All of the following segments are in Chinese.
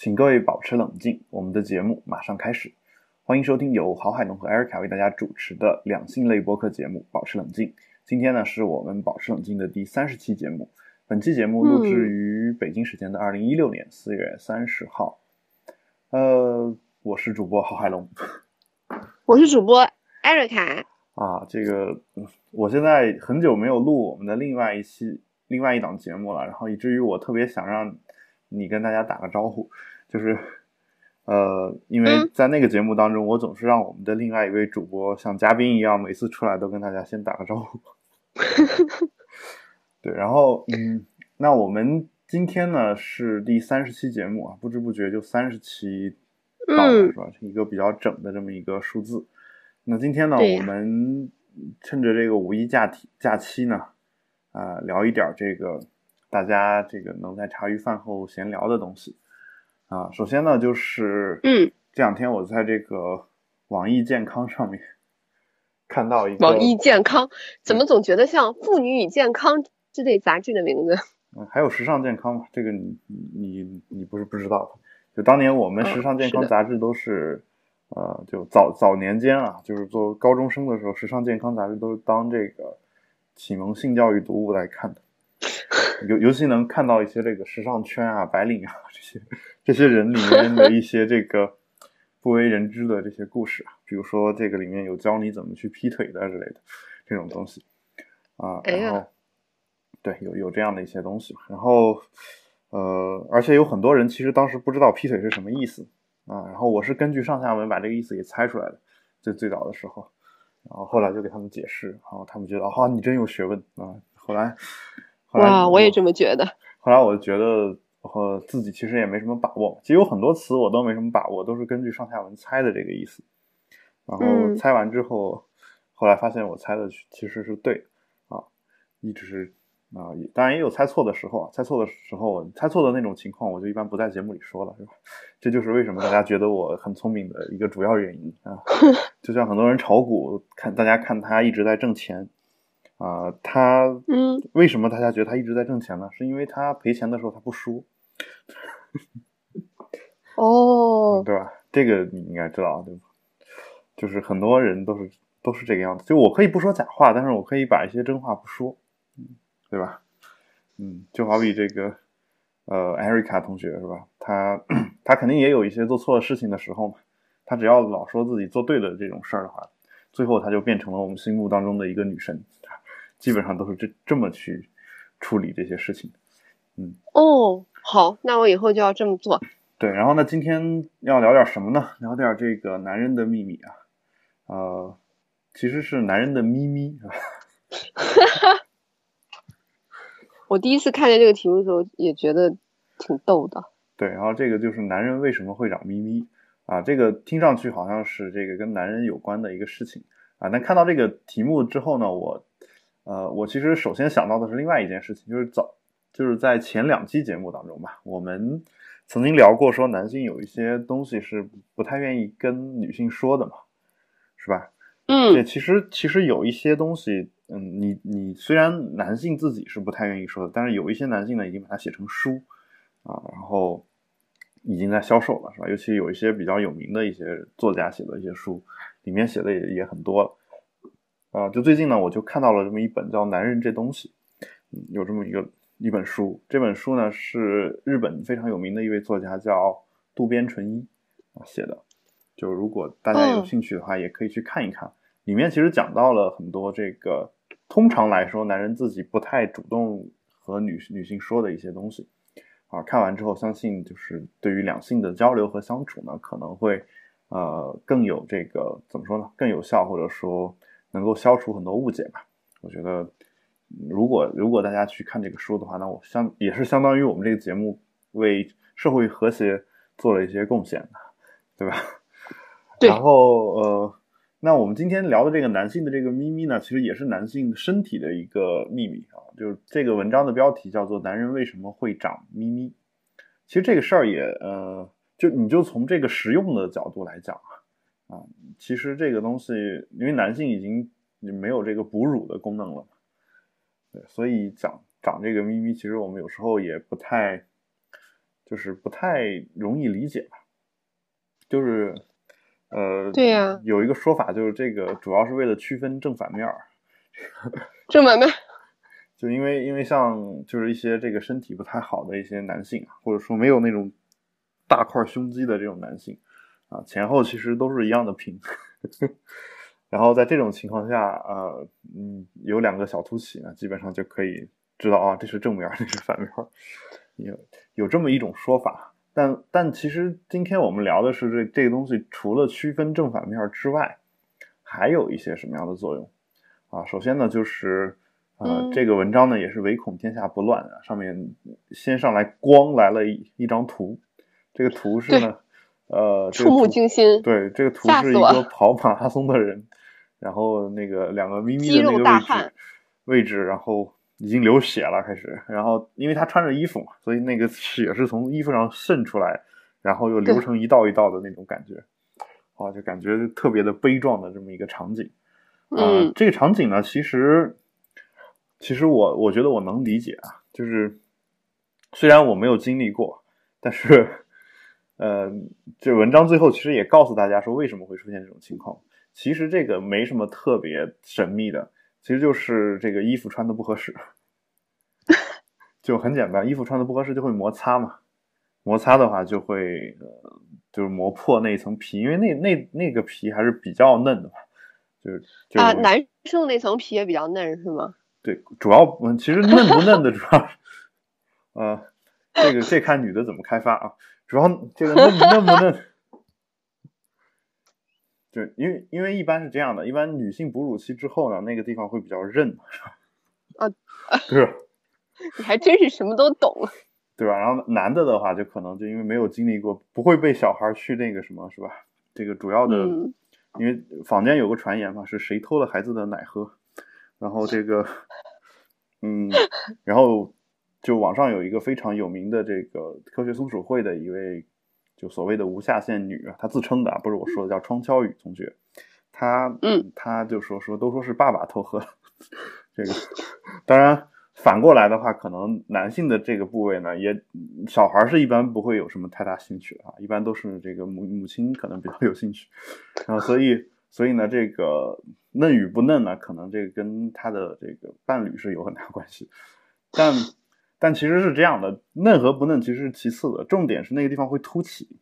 请各位保持冷静，我们的节目马上开始。欢迎收听由郝海龙和艾瑞卡为大家主持的两性类播客节目《保持冷静》。今天呢，是我们《保持冷静》的第三十期节目。本期节目录制于北京时间的二零一六年四月三十号。呃，我是主播郝海龙，我是主播艾瑞卡。啊，这个我现在很久没有录我们的另外一期、另外一档节目了，然后以至于我特别想让你跟大家打个招呼，就是呃，因为在那个节目当中，我总是让我们的另外一位主播像嘉宾一样，每次出来都跟大家先打个招呼。对，然后嗯，那我们今天呢是第三十期节目啊，不知不觉就三十期到了，是吧？一个比较整的这么一个数字。那今天呢，我们趁着这个五一假期假期呢，啊，聊一点这个大家这个能在茶余饭后闲聊的东西啊。首先呢，就是嗯，这两天我在这个网易健康上面看到一个网易健康，怎么总觉得像《妇女与健康》这类杂志的名字？嗯，还有时尚健康嘛？这个你你你不是不知道？就当年我们时尚健康杂志都是。呃，就早早年间啊，就是做高中生的时候，时尚健康杂志都是当这个启蒙性教育读物来看的，尤尤其能看到一些这个时尚圈啊、白领啊这些这些人里面的一些这个不为人知的这些故事啊，比如说这个里面有教你怎么去劈腿的之类的这种东西啊，然后对有有这样的一些东西，然后呃，而且有很多人其实当时不知道劈腿是什么意思。啊，然后我是根据上下文把这个意思给猜出来的，最最早的时候，然后后来就给他们解释，然后他们觉得啊，你真有学问啊。后来，哇，我也这么觉得。后来我就觉得，和自己其实也没什么把握，其实有很多词我都没什么把握，都是根据上下文猜的这个意思。然后猜完之后，后来发现我猜的其实是对啊，一直是。啊，当然也有猜错的时候啊，猜错的时候，猜错的那种情况，我就一般不在节目里说了，是吧？这就是为什么大家觉得我很聪明的一个主要原因啊。就像很多人炒股，看大家看他一直在挣钱啊，他嗯，为什么大家觉得他一直在挣钱呢？是因为他赔钱的时候他不输。哦，对吧？这个你应该知道，对吧？就是很多人都是都是这个样子。就我可以不说假话，但是我可以把一些真话不说。对吧？嗯，就好比这个，呃，艾瑞卡同学是吧？他 他肯定也有一些做错事情的时候嘛。他只要老说自己做对的这种事儿的话，最后他就变成了我们心目当中的一个女神。基本上都是这这么去处理这些事情。嗯，哦，好，那我以后就要这么做。对，然后呢，今天要聊点什么呢？聊点这个男人的秘密啊，呃，其实是男人的咪咪啊。我第一次看见这个题目的时候，也觉得挺逗的。对，然后这个就是男人为什么会长咪咪啊？这个听上去好像是这个跟男人有关的一个事情啊。但看到这个题目之后呢，我呃，我其实首先想到的是另外一件事情，就是早就是在前两期节目当中吧，我们曾经聊过，说男性有一些东西是不太愿意跟女性说的嘛，是吧？嗯，对，其实其实有一些东西。嗯，你你虽然男性自己是不太愿意说的，但是有一些男性呢已经把它写成书啊，然后已经在销售了，是吧？尤其有一些比较有名的一些作家写的一些书，里面写的也也很多了啊。就最近呢，我就看到了这么一本叫《男人这东西》，嗯，有这么一个一本书。这本书呢是日本非常有名的一位作家叫渡边淳一啊写的，就如果大家有兴趣的话，也可以去看一看。里面其实讲到了很多这个。通常来说，男人自己不太主动和女女性说的一些东西，啊，看完之后，相信就是对于两性的交流和相处呢，可能会呃更有这个怎么说呢，更有效，或者说能够消除很多误解吧。我觉得，如果如果大家去看这个书的话，那我相也是相当于我们这个节目为社会和谐做了一些贡献的，对吧？对。然后呃。那我们今天聊的这个男性的这个咪咪呢，其实也是男性身体的一个秘密啊。就是这个文章的标题叫做《男人为什么会长咪咪》。其实这个事儿也呃，就你就从这个实用的角度来讲啊，啊，其实这个东西，因为男性已经没有这个哺乳的功能了，对，所以长长这个咪咪，其实我们有时候也不太，就是不太容易理解吧。就是呃，对呀有一个说法就是这个主要是为了区分正反面儿。正反面，就因为因为像就是一些这个身体不太好的一些男性啊，或者说没有那种大块胸肌的这种男性啊，前后其实都是一样的平。然后在这种情况下，呃，嗯，有两个小凸起呢，基本上就可以知道啊，这是正面，这是反面，有有这么一种说法。但但其实今天我们聊的是这这个东西，除了区分正反面之外，还有一些什么样的作用啊？首先呢，就是呃，这个文章呢也是唯恐天下不乱啊，上面先上来光来了一一张图，这个图是呢，呃，触目惊心，对，这个图是一个跑马拉松的人，然后那个两个咪咪的那个位置位置，然后已经流血了，开始，然后因为他穿着衣服嘛，所以那个血是从衣服上渗出来，然后又流成一道一道的那种感觉，啊，就感觉特别的悲壮的这么一个场景。啊、嗯这个场景呢，其实其实我我觉得我能理解啊，就是虽然我没有经历过，但是呃，这文章最后其实也告诉大家说为什么会出现这种情况。其实这个没什么特别神秘的，其实就是这个衣服穿的不合适，就很简单，衣服穿的不合适就会摩擦嘛，摩擦的话就会呃就是磨破那一层皮，因为那那那个皮还是比较嫩的嘛，就是就是啊，男生那层皮也比较嫩是吗？对，主要嗯，其实嫩不嫩的主要，呃，这个这看女的怎么开发啊。主要这个嫩嫩不嫩，就因为因为一般是这样的，一般女性哺乳期之后呢，那个地方会比较韧？啊，对吧？你还真是什么都懂。对吧？然后男的的话，就可能就因为没有经历过，不会被小孩去那个什么，是吧？这个主要的，嗯因为坊间有个传言嘛，是谁偷了孩子的奶喝，然后这个，嗯，然后就网上有一个非常有名的这个科学松鼠会的一位，就所谓的无下限女啊，她自称的啊，不是我说的，叫窗敲雨同学，她，嗯，她就说说都说是爸爸偷喝，这个，当然。反过来的话，可能男性的这个部位呢，也小孩是一般不会有什么太大兴趣啊，一般都是这个母母亲可能比较有兴趣，然后所以所以呢，这个嫩与不嫩呢，可能这个跟他的这个伴侣是有很大关系，但但其实是这样的，嫩和不嫩其实是其次的，重点是那个地方会凸起，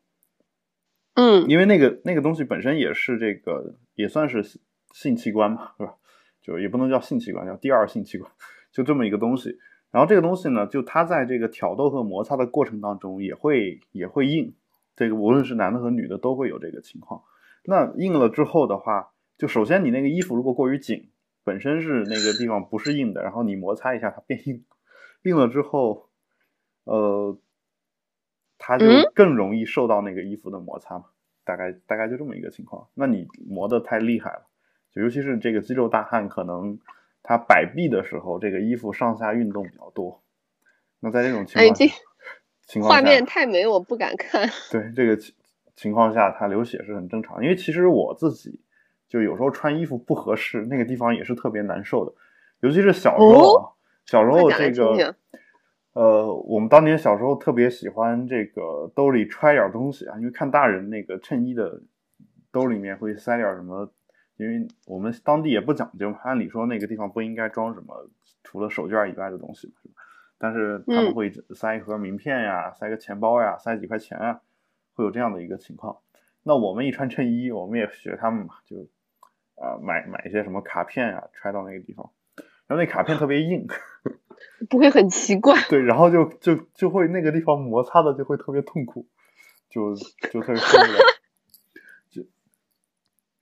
嗯因为那个那个东西本身也是这个也算是性性器官嘛，是吧？就也不能叫性器官，叫第二性器官，就这么一个东西。然后这个东西呢，就它在这个挑逗和摩擦的过程当中也会也会硬，这个无论是男的和女的都会有这个情况。那硬了之后的话，就首先你那个衣服如果过于紧，本身是那个地方不是硬的，然后你摩擦一下它变硬，硬了之后，呃，它就嗯更容易受到那个衣服的摩擦嘛。大概大概就这么一个情况。那你磨得太厉害了，就尤其是这个肌肉大汉，可能他摆臂的时候，这个衣服上下运动比较多。那在这种情况下，情况下画面太美，我不敢看。对这个情情况下，他流血是很正常。因为其实我自己就有时候穿衣服不合适，那个地方也是特别难受的，尤其是小时候啊，小时候这个呃，我们当年小时候特别喜欢这个兜里揣点东西啊，因为看大人那个衬衣的兜里面会塞点什么，因为我们当地也不讲究嘛，按理说那个地方不应该装什么除了手绢以外的东西嘛，是吧？但是他们嗯会塞一盒名片呀，塞个钱包呀，塞几块钱啊，会有这样的一个情况。那我们一穿衬衣，我们也学他们嘛，就啊、买买一些什么卡片呀，揣到那个地方，然后那卡片特别硬。不会很奇怪。对，然后就就就会那个地方摩擦的就会特别痛苦，就就特别受不了，就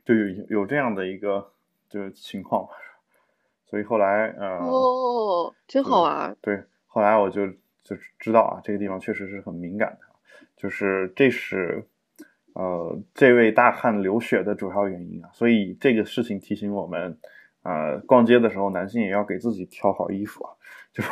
就有有这样的一个就是情况，所以后来呃，哦，真好玩。对，后来我就就知道啊，这个地方确实是很敏感的，就是这是呃这位大汉流血的主要原因啊，所以这个事情提醒我们，呃，逛街的时候男性也要给自己挑好衣服啊，就是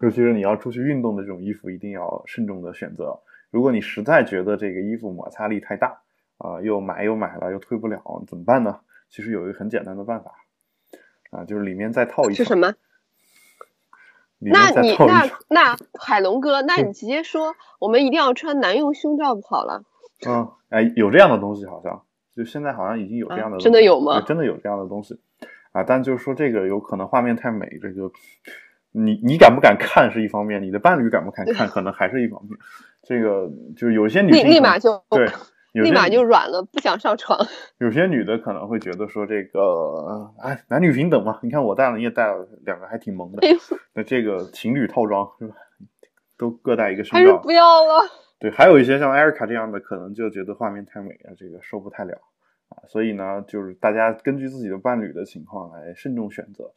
尤其是你要出去运动的这种衣服，一定要慎重的选择。如果你实在觉得这个衣服摩擦力太大啊、又买又买了又退不了，怎么办呢？其实有一个很简单的办法啊，就是里面再套一层。是什么？那你那。那海龙哥，那你直接说我们一定要穿男用胸罩不好了？嗯，哎，有这样的东西，好像就现在好像已经有这啊样的东西、真的有吗真的有这样的东西啊，但就是说这个有可能画面太美，这个你你敢不敢看是一方面，你的伴侣敢不敢看可能还是一方面。这个就是有些女立马就对，立马就软了，不想上床。有些女的可能会觉得说这个，哎，男女平等嘛，你看我戴了，你也戴了，两个还挺萌的哎。呦那这个情侣套装是吧？都各带一个胸罩。还是不要了。对，还有一些像艾瑞卡这样的，可能就觉得画面太美了，这个受不太了啊。所以呢，就是大家根据自己的伴侣的情况来慎重选择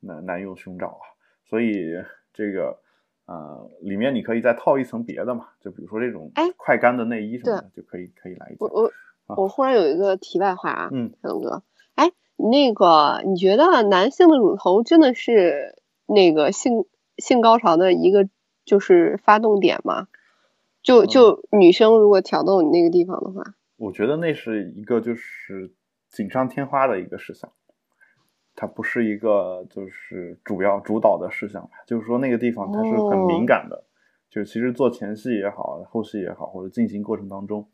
男男用胸罩啊。所以这个呃，里面你可以再套一层别的嘛，就比如说这种哎快干的内衣什么的，就可以可以来一件。我我啊我忽然有一个题外话啊，嗯，海龙哥，哎，那个你觉得男性的乳头真的是那个性性高潮的一个就是发动点吗？就就女生如果挑逗你那个地方的话，我觉得那是一个就是锦上添花的一个事项，它不是一个就是主要主导的事项吧。就是说那个地方它是很敏感的，就是其实做前戏也好，后戏也好，或者进行过程当中，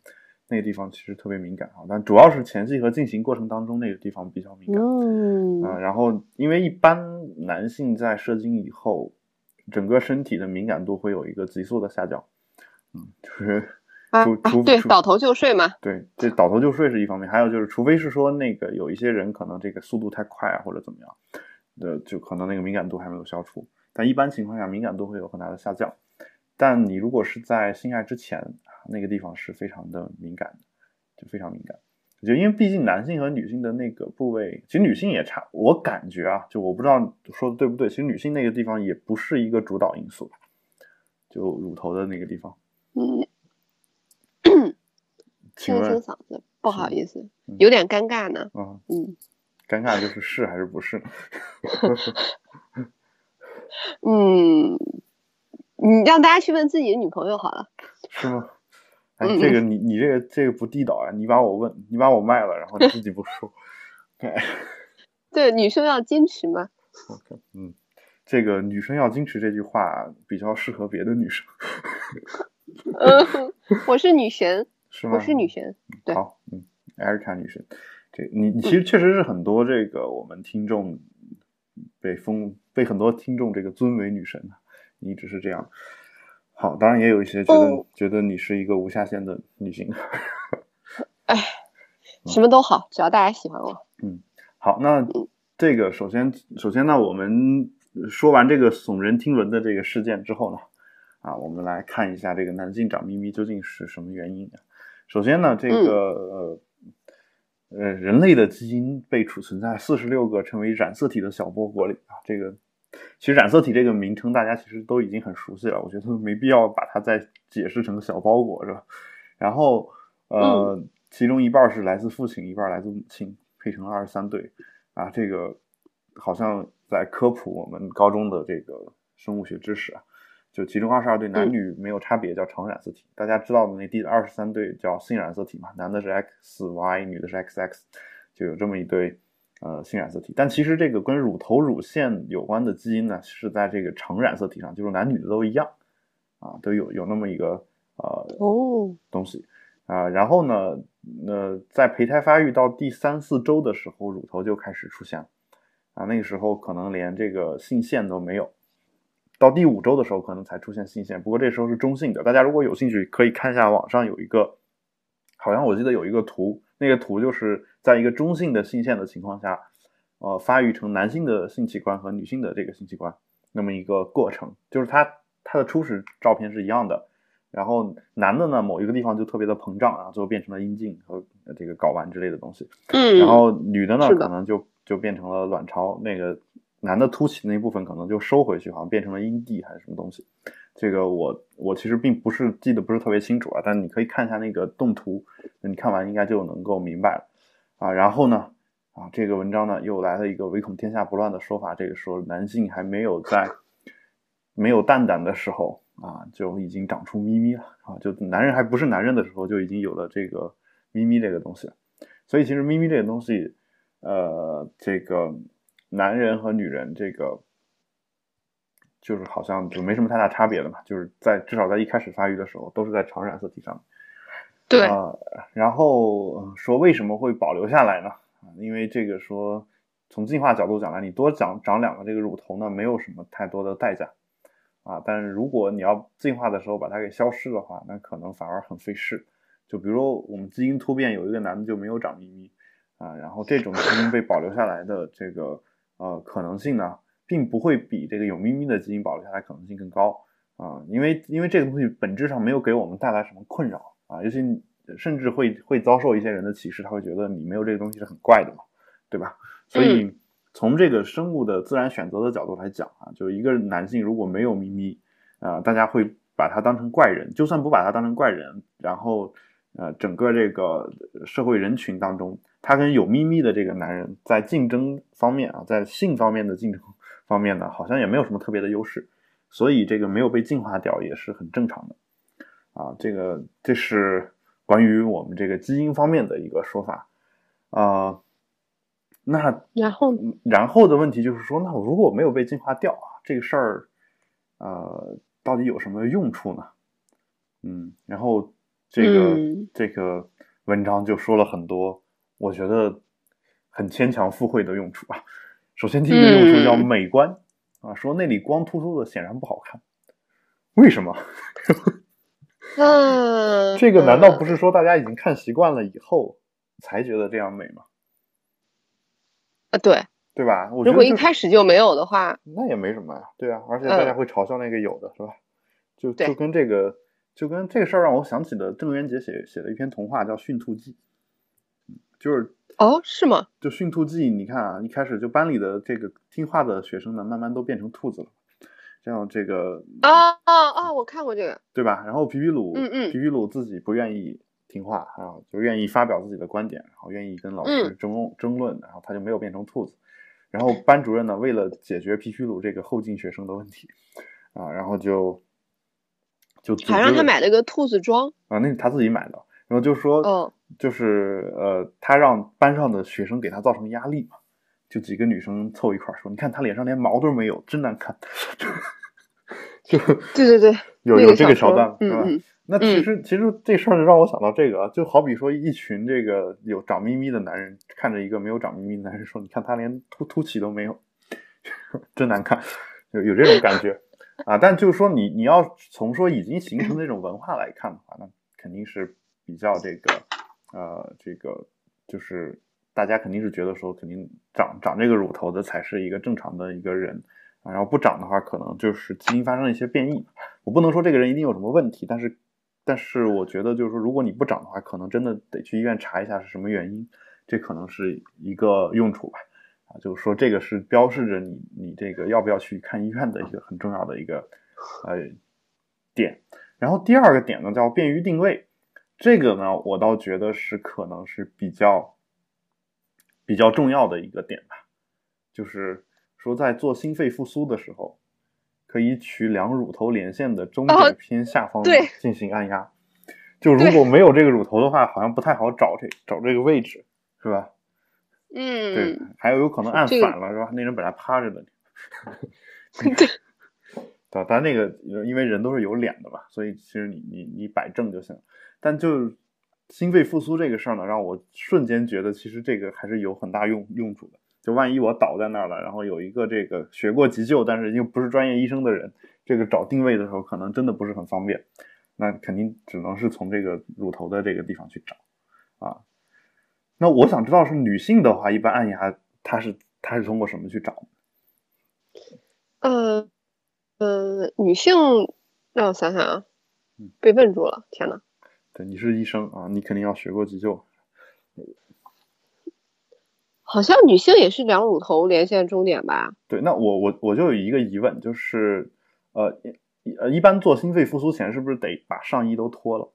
那个地方其实特别敏感啊。但主要是前戏和进行过程当中那个地方比较敏感。嗯啊、然后因为一般男性在射精以后，整个身体的敏感度会有一个急速的下降，嗯，就是啊除除啊，对，倒头就睡嘛，对，这倒头就睡是一方面，还有就是，除非是说那个有一些人可能这个速度太快啊，或者怎么样，呃，就可能那个敏感度还没有消除。但一般情况下，敏感度会有很大的下降。但你如果是在性爱之前，啊那个地方是非常的敏感的，就非常敏感。就因为毕竟男性和女性的那个部位，其实女性也差，我感觉啊，就我不知道说的对不对，其实女性那个地方也不是一个主导因素吧，就乳头的那个地方。嗯，清清嗓子，不好意思嗯，有点尴尬呢，啊，嗯尴尬就是是还是不是？嗯，你让大家去问自己的女朋友好了。是吗？哎，嗯这个你你这个这个不地道啊！你把我问，你把我卖了，然后你自己不说。哎 对，女生要矜持嘛。，OK，嗯，这个女生要矜持这句话比较适合别的女生，嗯，我是女神，是吗？我是女神。对好，嗯，艾瑞卡女神，这你你其实确实是很多这个我们听众被封被很多听众这个尊为女神的，你一直是这样。好，当然也有一些觉得、哦觉得你是一个无下限的女性。哎，什么都好，只要大家喜欢我。嗯好，那这个首先首先呢，我们说完这个耸人听闻的这个事件之后呢，啊，我们来看一下这个男性长咪咪究竟是什么原因啊？首先呢，这个、呃呃人类的基因被储存在四十六个称为染色体的小包裹里啊，这个其实染色体这个名称大家其实都已经很熟悉了，我觉得没必要把它再解释成小包裹是吧？然后呃，其中一半是来自父亲，一半来自母亲，配成了二十三对。啊，这个好像在科普我们高中的这个生物学知识啊，就其中二十二对男女没有差别，叫常染色体。大家知道的那第二十三对叫性染色体嘛，男的是 XY，女的是 XX，就有这么一对呃性染色体。但其实这个跟乳头乳腺有关的基因呢，是在这个常染色体上，就是男女的都一样啊，都有有那么一个呃哦，东西啊、然后呢，呃，在胚胎发育到第三四周的时候，乳头就开始出现了啊，那个时候可能连这个性腺都没有，到第五周的时候可能才出现性腺，不过这时候是中性的。大家如果有兴趣，可以看一下网上有一个，好像我记得有一个图，那个图就是在一个中性的性腺的情况下，呃，发育成男性的性器官和女性的这个性器官那么一个过程，就是它它的初始照片是一样的。然后男的呢，某一个地方就特别的膨胀，然后最后变成了阴茎和呃这个睾丸之类的东西。嗯，然后女的呢，的可能就就变成了卵巢，那个男的凸起那部分可能就收回去，好像变成了阴蒂还是什么东西。这个我我其实并不是记得不是特别清楚啊，但你可以看一下那个动图，你看完应该就能够明白了啊。然后呢，啊这个文章呢又来了一个唯恐天下不乱的说法，这个说男性还没有在没有蛋蛋的时候啊就已经长出咪咪了啊，就男人还不是男人的时候就已经有了这个咪咪这个东西。所以其实咪咪这个东西，呃，这个男人和女人这个就是好像就没什么太大差别的嘛，就是在至少在一开始发育的时候都是在常染色体上面。对，啊，然后呃说为什么会保留下来呢？啊，因为这个说从进化角度讲来，你多长长两个这个乳头呢，没有什么太多的代价啊。但是如果你要进化的时候把它给消失的话，那可能反而很费事。就比如我们基因突变有一个男的就没有长咪咪啊，然后这种基因被保留下来的这个呃可能性呢，并不会比这个有咪咪的基因保留下来可能性更高啊，因为因为这个东西本质上没有给我们带来什么困扰。啊，尤其甚至会会遭受一些人的歧视，他会觉得你没有这个东西是很怪的嘛，对吧？所以从这个生物的自然选择的角度来讲啊，就一个男性如果没有咪咪啊，大家会把他当成怪人。就算不把他当成怪人，然后呃，整个这个社会人群当中，他跟有咪咪的这个男人在竞争方面啊，在性方面的竞争方面呢，好像也没有什么特别的优势，所以这个没有被进化掉也是很正常的。啊，这个这是关于我们这个基因方面的一个说法啊。那然后然后的问题就是说，那如果没有被进化掉啊，这个事儿呃到底有什么用处呢？嗯，然后这个这个文章就说了很多，我觉得很牵强附会的用处啊。首先第一个用处叫美观啊，说那里光秃秃的显然不好看，为什么？嗯，这个难道不是说大家已经看习惯了以后才觉得这样美吗？啊，对，对吧？如果一开始就没有的话，那也没什么呀，对啊，而且大家会嘲笑那个有的，是吧？就就跟这个，就跟这个事儿让我想起了郑渊洁写写的一篇童话叫《驯兔记》，就是哦，是吗？就《驯兔记》，你看啊，一开始就班里的这个听话的学生呢，慢慢都变成兔子了。这样这个啊啊啊！我看过这个，对吧？然后皮皮鲁，嗯嗯，皮皮鲁自己不愿意听话啊，就愿意发表自己的观点，然后愿意跟老师争争论，然后他就没有变成兔子。然后班主任呢，为了解决皮皮鲁这个后进学生的问题啊，然后就就还让他买了个兔子装啊，那是他自己买的。然后就说，嗯，就是呃，他让班上的学生给他造成压力嘛。就几个女生凑一块说：“你看他脸上连毛都没有，真难看。”就对对对，有有这个桥段是吧？那其实其实这事儿让我想到这个，就好比说一群这个有长咪咪的男人看着一个没有长咪咪的男人说：“你看他连凸凸起都没有，真难看。”有有这种感觉啊。但就是说，你你要从说已经形成那种文化来看的话，那肯定是比较这个呃，这个就是。大家肯定是觉得说，肯定长长这个乳头的才是一个正常的一个人，然后不长的话，可能就是基因发生了一些变异。我不能说这个人一定有什么问题，但是，但是我觉得就是说，如果你不长的话，可能真的得去医院查一下是什么原因，这可能是一个用处吧。啊，就是说这个是标示着你你这个要不要去看医院的一个很重要的一个呃点。然后第二个点呢，叫便于定位，这个呢，我倒觉得是可能是比较。比较重要的一个点吧，就是说在做心肺复苏的时候，可以取两乳头连线的中点偏下方进行按压。就如果没有这个乳头的话，好像不太好找这找这个位置，是吧？嗯，对，还有有可能按反了，是吧？那人本来趴着的。对，对，但那个因为人都是有脸的嘛，所以其实你你你摆正就行。但就。心肺复苏这个事儿呢，让我瞬间觉得其实这个还是有很大用用处的。就万一我倒在那儿了，然后有一个这个学过急救，但是又不是专业医生的人，这个找定位的时候可能真的不是很方便。那肯定只能是从这个乳头的这个地方去找啊。那我想知道是女性的话，一般按压她是她是通过什么去找？呃呃，女性让我想想啊，被问住了，天呐。对，你是医生啊，你肯定要学过急救。好像女性也是两乳头连线终点吧？对，那我我我就有一个疑问，就是呃呃，一般做心肺复苏前是不是得把上衣都脱了？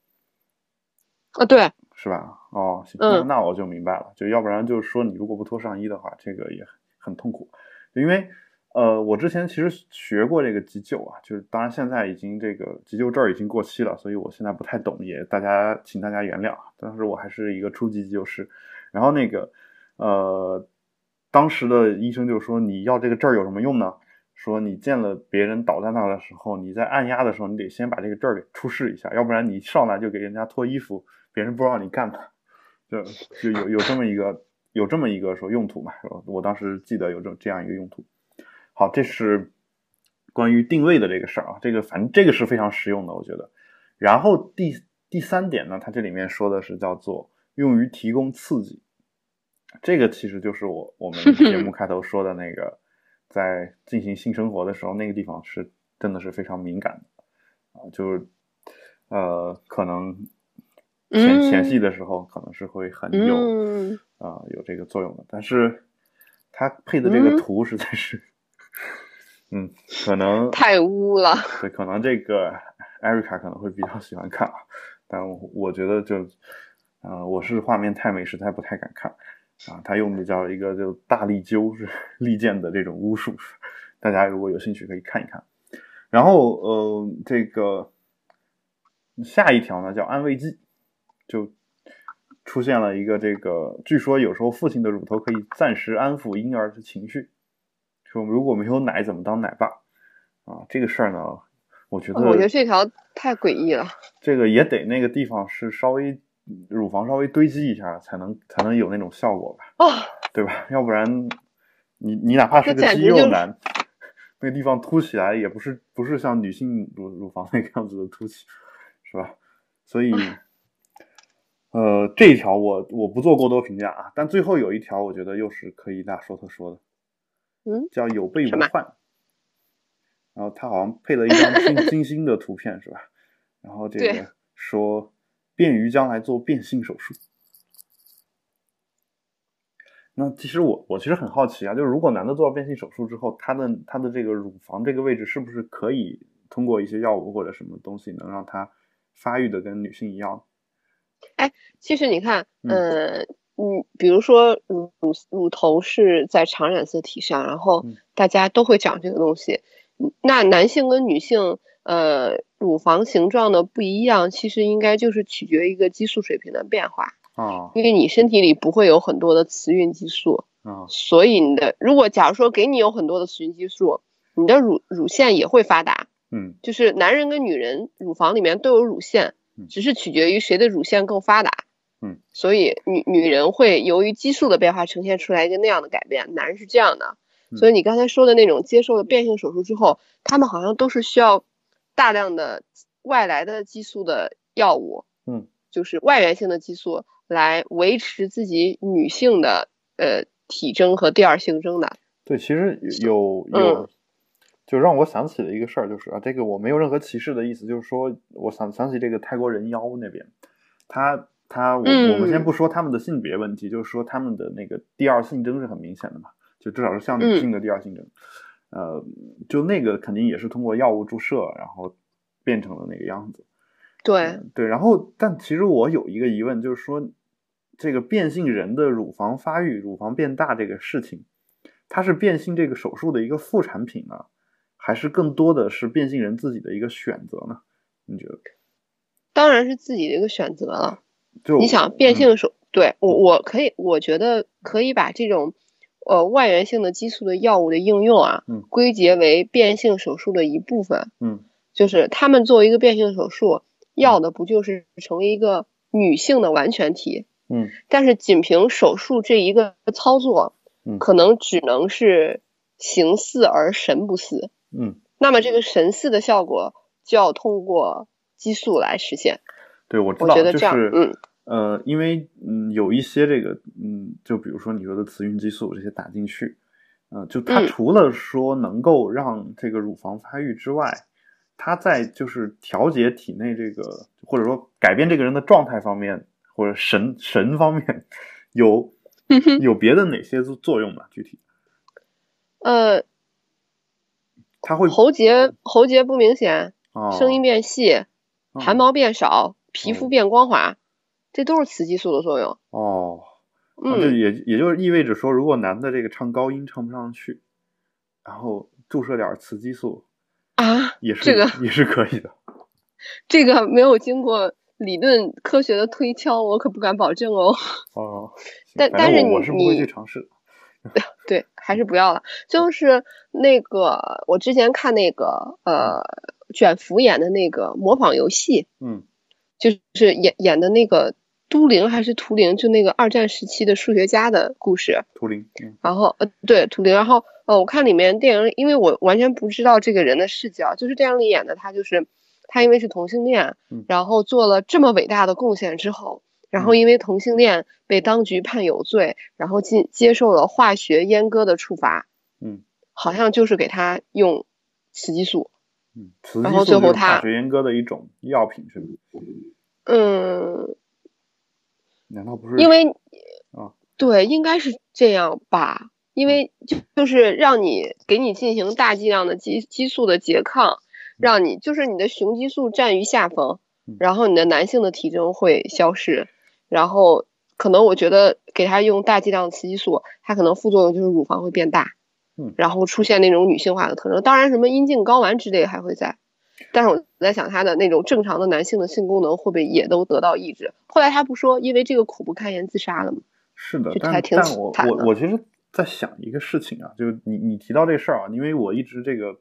啊，对，是吧？哦，行，那那我就明白了，就要不然就是说你如果不脱上衣的话，这个也很痛苦，因为。呃，我之前其实学过这个急救啊，就是当然现在已经这个急救证已经过期了，所以我现在不太懂，也大家请大家原谅。当时我还是一个初级急救师，然后那个呃，当时的医生就说你要这个证有什么用呢？说你见了别人倒在那的时候，你在按压的时候，你得先把这个证给出示一下，要不然你上来就给人家脱衣服，别人不知道你干嘛。就就有有这么一个有这么一个说用途嘛，我当时记得有这这样一个用途。好，这是关于定位的这个事儿啊，这个反正这个是非常实用的，我觉得。然后第第三点呢，它这里面说的是叫做用于提供刺激，这个其实就是我我们 节目开头说的那个，在进行性生活的时候，那个地方是真的是非常敏感的。啊，就是呃可能前前戏的时候可能是会很有啊有这个作用的，但是它配的这个图实在是。嗯，可能 太污了。对，可能这个艾瑞卡可能会比较喜欢看啊，但我我觉得就，呃，我是画面太美，实在不太敢看啊。他用的叫一个就大力灸是利剑的这种巫术，大家如果有兴趣可以看一看。然后呃，这个下一条呢叫安慰剂，就出现了一个这个，据说有时候父亲的乳头可以暂时安抚婴儿的情绪。说如果没有奶怎么当奶爸啊？这个事儿呢，我觉得我觉得这条太诡异了。这个也得那个地方是稍微乳房稍微堆积一下，才能才能有那种效果吧？哦，对吧？要不然你你哪怕是个肌肉男，那个地方凸起来也不是不是像女性乳乳房那个样子的凸起，是吧？所以 呃，这一条我我不做过多评价啊。但最后有一条，我觉得又是可以大说特说的。嗯，叫有备无患，然后他好像配了一张金金星的图片，是吧？然后这个说便于将来做变性手术。那其实我我其实很好奇啊，就是如果男的做了变性手术之后，他的他的这个乳房这个位置是不是可以通过一些药物或者什么东西能让他发育的跟女性一样？哎，其实你看，嗯。嗯，比如说乳乳乳头是在常染色体上，然后大家都会长这个东西。那男性跟女性，呃，乳房形状的不一样，其实应该就是取决于一个激素水平的变化哦。因为你身体里不会有很多的雌孕激素啊，所以你的如果假如说给你有很多的雌孕激素，你的乳乳腺也会发达。嗯，就是男人跟女人乳房里面都有乳腺，只是取决于谁的乳腺更发达。嗯，所以女女人会由于激素的变化呈现出来一个那样的改变，男人是这样的。所以你刚才说的那种接受了变性手术之后，他们好像都是需要大量的外来的激素的药物，嗯，就是外源性的激素来维持自己女性的呃体征和第二性征的。对，其实有有，就让我想起了一个事儿，就是啊，这个我没有任何歧视的意思，就是说我想想起这个泰国人妖那边，他。他我我们先不说他们的性别问题，就是说他们的那个第二性征是很明显的嘛，就至少是像女性的第二性征，呃，就那个肯定也是通过药物注射，然后变成了那个样子。对对，然后但其实我有一个疑问，就是说这个变性人的乳房发育、乳房变大这个事情，它是变性这个手术的一个副产品呢，还是更多的是变性人自己的一个选择呢？你觉得？当然是自己的一个选择了。就你想变性手，对我我可以，我觉得可以把这种呃外源性的激素的药物的应用啊，归结为变性手术的一部分。嗯，就是他们作为一个变性手术，要的不就是成为一个女性的完全体？嗯，但是仅凭手术这一个操作，嗯，可能只能是形似而神不似。嗯，那么这个神似的效果就要通过激素来实现。对，我知道，就是嗯。呃，因为嗯，有一些这个嗯，就比如说你说的雌孕激素这些打进去，呃，就它除了说能够让这个乳房发育之外，它在就是调节体内这个或者说改变这个人的状态方面或者神神方面有有别的哪些作作用吗？具体？呃，它会喉结喉结不明显，声音变细，汗毛变少，皮肤变光滑。这都是雌激素的作用哦，嗯，这也也就是意味着说，如果男的这个唱高音唱不上去，然后注射点雌激素啊，也是这个也是可以的。这个没有经过理论科学的推敲，我可不敢保证哦。哦，但但是你我是不会去尝试，对，还是不要了。就是那个，我之前看那个呃，卷福演的那个模仿游戏，嗯，就是演演的那个都灵还是图灵，就那个二战时期的数学家的故事。图灵，嗯。然后呃，对图灵，然后呃，我看里面电影，因为我完全不知道这个人的视角，就是电影里演的他就是他因为是同性恋嗯，然后做了这么伟大的贡献之后，然后嗯。因为同性恋被当局判有罪，然后进接受了化学阉割的处罚，嗯。好像就是给他用雌激素，嗯，雌然后激素是最后他化学阉割的一种药品，是吗？嗯，难道不是？因为啊对，应该是这样吧，因为就就是让你给你进行大剂量的激激素的拮抗，让你就是你的雄激素占于下风嗯，然后你的男性的体征会消失，然后可能我觉得给他用大剂量的雌激素，它可能副作用就是乳房会变大嗯，然后出现那种女性化的特征，当然什么阴茎睾丸之类还会在。但是我在想，他的那种正常的男性的性功能会不会也都得到抑制？后来他不说，因为这个苦不堪言自杀了吗？是的，但这还挺但我我我其实在想一个事情啊，就是你你提到这事儿啊，因为我一直这个，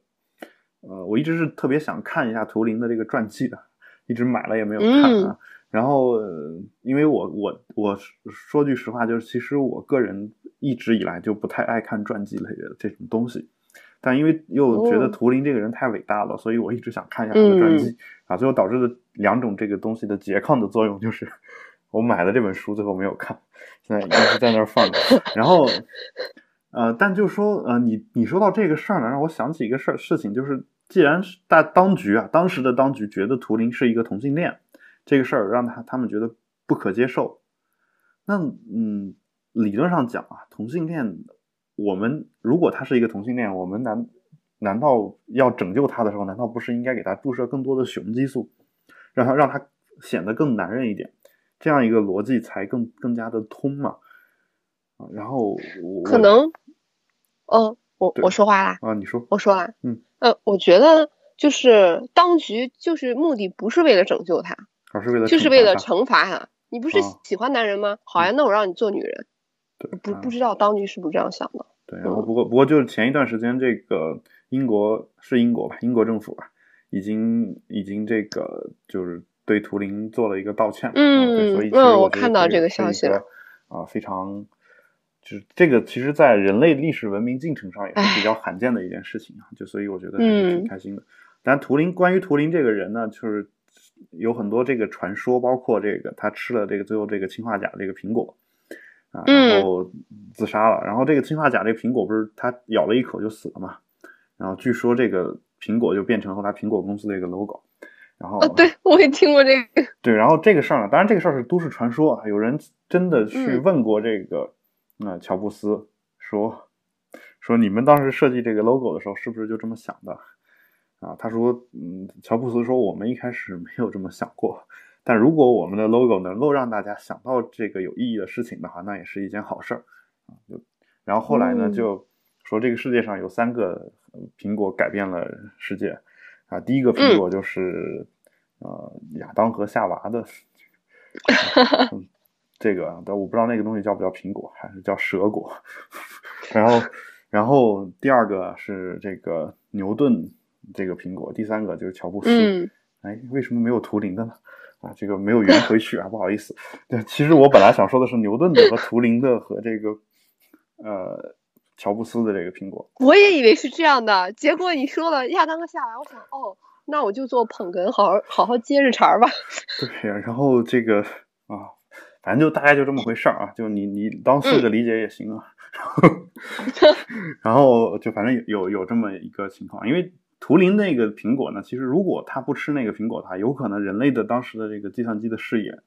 呃，我一直是特别想看一下图灵的这个传记的，一直买了也没有看嗯啊。然后、呃因为我我我说句实话，就是其实我个人一直以来就不太爱看传记类的这种东西。但因为又觉得哦图灵这个人太伟大了，所以我一直想看一下他的传嗯记、啊，最后导致的两种这个东西的拮抗的作用就是，我买了这本书，最后没有看，现在一直在那儿放着。然后，呃，但就说呃，你你说到这个事儿呢，让我想起一个事儿事情，就是既然是大当局啊，当时的当局觉得图灵是一个同性恋，这个事儿让他他们觉得不可接受，那嗯，理论上讲啊，同性恋，我们如果他是一个同性恋，我们难难道要拯救他的时候，难道不是应该给他注射更多的雄激素，让他让他显得更男人一点，这样一个逻辑才更更加的通嘛？啊，然后我可能，哦，我我说话啦，啊，你说，我说啦，嗯，呃，我觉得就是当局就是目的不是为了拯救他，而是为了就是为了惩罚他。你不是哦喜欢男人吗？好呀，那我让你做女人。不不知道当局是不是这样想的？对，然后不过不过就是前一段时间，这个英国是英国吧，英国政府吧，已经已经这个就是对图灵做了一个道歉嘛，嗯所以嗯我看到这个消息了啊，非常就是这个其实，在人类历史文明进程上也是比较罕见的一件事情啊，就所以我觉得还是挺嗯开心的。但图灵关于图灵这个人呢，就是有很多这个传说，包括这个他吃了这个最后这个氰化钾这个苹果。啊，嗯然后自杀了。然后这个氰化钾这个苹果不是他咬了一口就死了嘛？然后据说这个苹果就变成后来苹果公司的一个 logo。然后哦，对，我也听过这个。对，然后这个事儿呢，当然这个事儿是都市传说啊，有人真的去嗯问过这个，呃，乔布斯说说你们当时设计这个 logo 的时候是不是就这么想的？啊，他说，嗯，乔布斯说我们一开始没有这么想过，但如果我们的 logo 能够让大家想到这个有意义的事情的话，那也是一件好事儿啊。就然后后来呢，嗯就说这个世界上有三个呃苹果改变了世界啊，第一个苹果就是、呃亚当和夏娃的。嗯这个，但我不知道那个东西叫不叫苹果，还是叫蛇果。然后，然后第二个是这个牛顿这个苹果，第三个就是乔布斯。嗯哎，为什么没有图灵的呢？啊，这个没有圆回去啊，不好意思。对，其实我本来想说的是牛顿的和图灵的和这个呃乔布斯的这个苹果。我也以为是这样的，结果你说了亚当和夏娃，我想哦，那我就做捧哏，好好好好接着茬儿吧。对呀，然后这个啊，反正就大概就这么回事儿啊，就你你当四个理解也行啊。然后就反正有有有这么一个情况，因为图灵那个苹果呢，其实如果他不吃那个苹果的话，有可能人类的当时的这个计算机的视野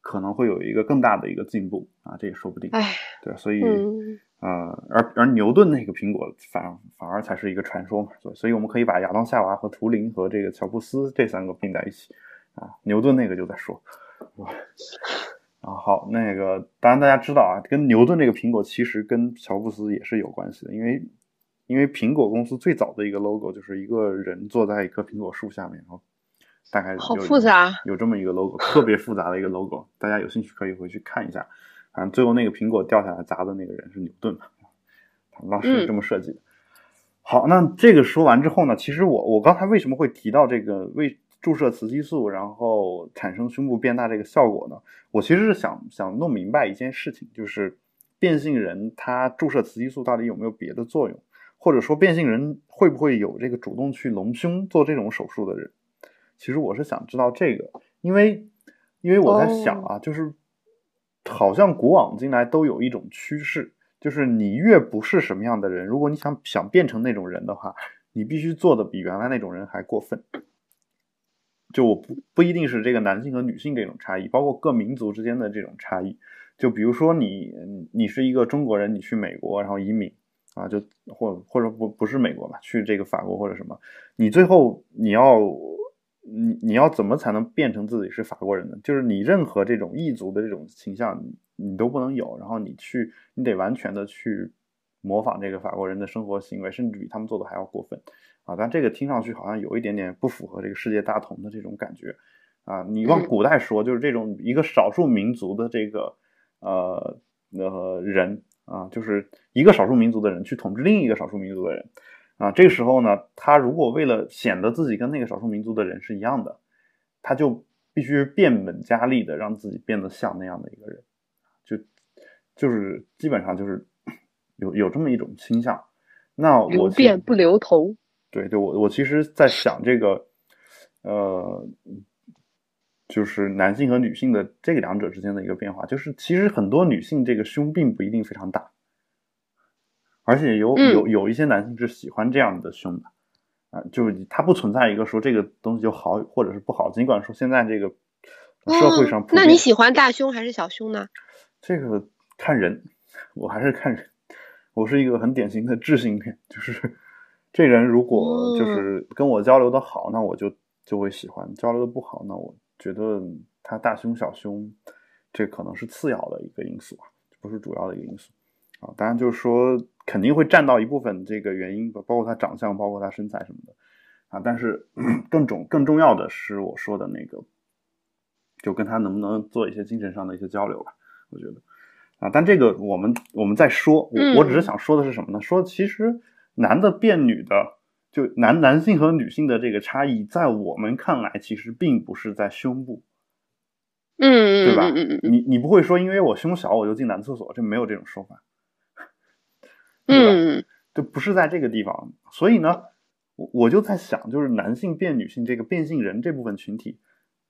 可能会有一个更大的一个进步啊，这也说不定。唉，对，所以、嗯呃，而而牛顿那个苹果反反而才是一个传说嘛，所以所以我们可以把亚当夏娃和图灵和这个乔布斯这三个并在一起啊，牛顿那个就在说？啊，好，那个当然大家知道啊，跟牛顿这个苹果其实跟乔布斯也是有关系的，因为因为苹果公司最早的一个 logo 就是一个人坐在一棵苹果树下面，然后大概好有复杂有这么一个 logo，特别复杂的一个 logo，大家有兴趣可以回去看一下。反正最后那个苹果掉下来砸的那个人是牛顿嘛，老师是这么设计的。好，那这个说完之后呢，其实我我刚才为什么会提到这个为注射雌激素然后产生胸部变大这个效果呢？我其实是想想弄明白一件事情，就是变性人他注射雌激素到底有没有别的作用，或者说变性人会不会有这个主动去隆胸做这种手术的人？其实我是想知道这个，因为因为我在想啊，就是好像古往今来都有一种趋势。就是你越不是什么样的人，如果你想想变成那种人的话，你必须做的比原来那种人还过分。就我不不一定是这个男性和女性这种差异，包括各民族之间的这种差异。就比如说你你是一个中国人，你去美国然后移民啊，就或或者不不是美国吧，去这个法国或者什么，你最后你要你你要怎么才能变成自己是法国人呢？就是你任何这种异族的这种倾向。你都不能有，然后你去，你得完全的去模仿这个法国人的生活行为，甚至比他们做的还要过分啊！但这个听上去好像有一点点不符合这个世界大同的这种感觉啊！你往古代说，就是这种一个少数民族的这个呃呃人啊，就是一个少数民族的人去统治另一个少数民族的人啊，这个时候呢，他如果为了显得自己跟那个少数民族的人是一样的，他就必须变本加厉的让自己变得像那样的一个人。就就是基本上就是 有有这么一种倾向，那我留变不留头。对对，我我其实，在想这个，呃，就是男性和女性的这个两者之间的一个变化，就是其实很多女性这个胸并不一定非常大，而且有有有一些男性是喜欢这样的胸的啊，就是它不存在一个说这个东西就好或者是不好，尽管说现在这个社会上，那你喜欢大胸还是小胸呢？这个。看人，我还是看人。我是一个很典型的智性恋，就是这人如果就是跟我交流的好，那我就就会喜欢；交流的不好，那我觉得他大胸小胸，这可能是次要的一个因素啊，不是主要的一个因素啊。当然就是说肯定会占到一部分这个原因，包括他长相，包括他身材什么的啊。但是 更重更重要的是我说的那个，就跟他能不能做一些精神上的一些交流吧，我觉得。啊，但这个我们我们在说，我我只是想说的是什么呢？说其实男的变女的，就男男性和女性的这个差异，在我们看来，其实并不是在胸部，嗯，对吧？你你不会说，因为我胸小我就进男厕所，这没有这种说法，嗯，就不是在这个地方。所以呢，我我就在想，就是男性变女性这个变性人这部分群体，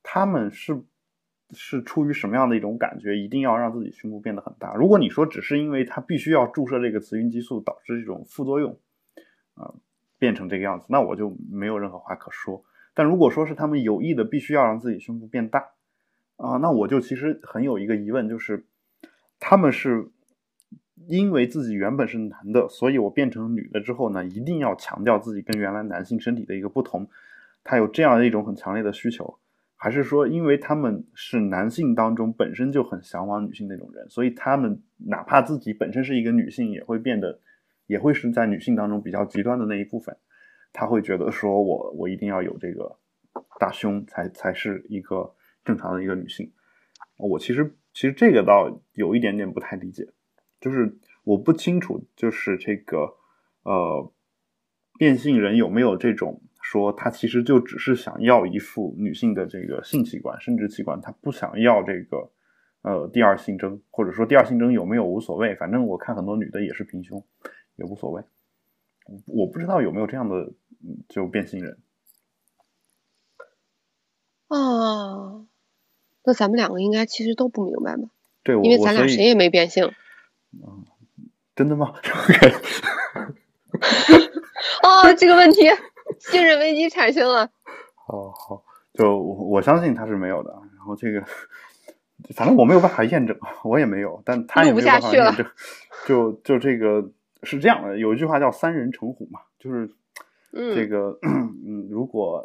他们是。是出于什么样的一种感觉，一定要让自己胸部变得很大？如果你说只是因为他必须要注射这个雌孕激素导致这种副作用，啊，变成这个样子，那我就没有任何话可说。但如果说是他们有意的必须要让自己胸部变大，啊，那我就其实很有一个疑问，就是他们是因为自己原本是男的，所以我变成女的之后呢，一定要强调自己跟原来男性身体的一个不同，他有这样的一种很强烈的需求。还是说，因为他们是男性当中本身就很向往女性那种人，所以他们哪怕自己本身是一个女性，也会变得，也会是在女性当中比较极端的那一部分。他会觉得说，我我一定要有这个大胸，才才是一个正常的一个女性。我其实其实这个倒有一点点不太理解，就是我不清楚，就是这个呃，变性人有没有这种。说他其实就只是想要一副女性的这个性器官、生殖器官，他不想要这个呃第二性征，或者说第二性征有没有无所谓，反正我看很多女的也是平胸，也无所谓。我不知道有没有这样的就变性人啊？那咱们两个应该其实都不明白吧？对，因为咱俩谁也没变性。嗯，真的吗？哦，这个问题。信任危机产生了。哦，好，就我我相信他是没有的。然后这个，反正我没有办法验证，我也没有，但他也没有办法验证。就就这个是这样的，有一句话叫“三人成虎”嘛，就是这个，嗯，如果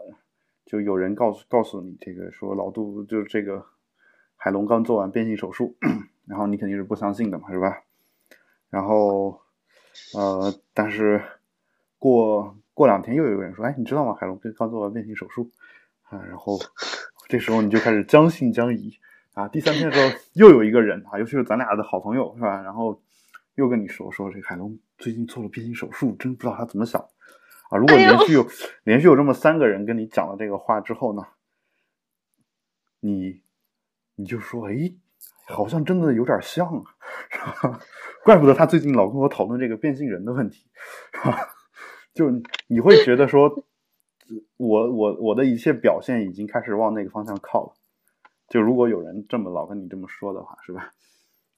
就有人告诉告诉你这个说老杜就是这个海龙刚做完变性手术，然后你肯定是不相信的嘛，是吧？然后呃，但是过。过两天又有个人说：“哎，你知道吗？海龙刚刚做完变性手术啊。”然后这时候你就开始将信将疑啊。第三天的时候又有一个人啊，尤其是咱俩的好朋友是吧？然后又跟你说说这海龙最近做了变性手术，真不知道他怎么想啊。如果连续有连续有这么三个人跟你讲了这个话之后呢，你你就说，哎，好像真的有点像啊，是吧？怪不得他最近老跟我讨论这个变性人的问题，是吧？就你会觉得说，我我我的一切表现已经开始往那个方向靠了。就如果有人这么老跟你这么说的话，是吧？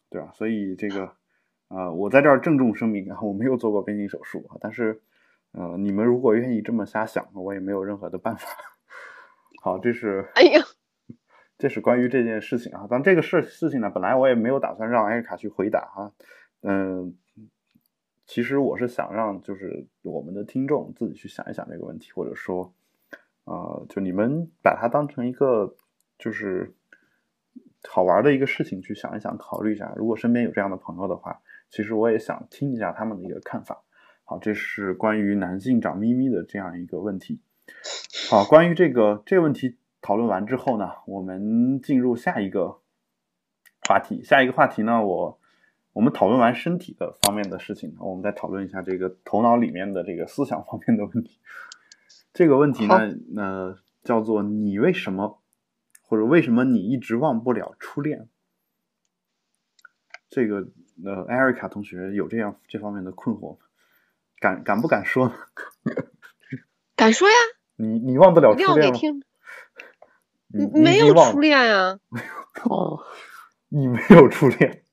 对吧？所以这个，呃，我在这儿郑重声明啊，我没有做过变性手术啊。但是，呃，你们如果愿意这么瞎想，我也没有任何的办法。好，这是，哎呀，这是关于这件事情啊。但这个事事情呢，本来我也没有打算让艾瑞卡去回答啊。嗯，其实我是想让就是我们的听众自己去想一想这个问题，或者说，呃，就你们把它当成一个就是。好玩的一个事情，去想一想，考虑一下。如果身边有这样的朋友的话，其实我也想听一下他们的一个看法。好，这是关于男性长咪咪的这样一个问题。好，关于这个这个问题讨论完之后呢，我们进入下一个话题。下一个话题呢，我我们讨论完身体的方面的事情，我们再讨论一下这个头脑里面的这个思想方面的问题。这个问题呢，呃，叫做你为什么？或者为什么你一直忘不了初恋？这个呃，艾瑞卡同学有这样这方面的困惑吗？敢敢不敢说呢？敢说呀！你你忘得了初恋吗？你没有初恋呀？哦，你没有初恋？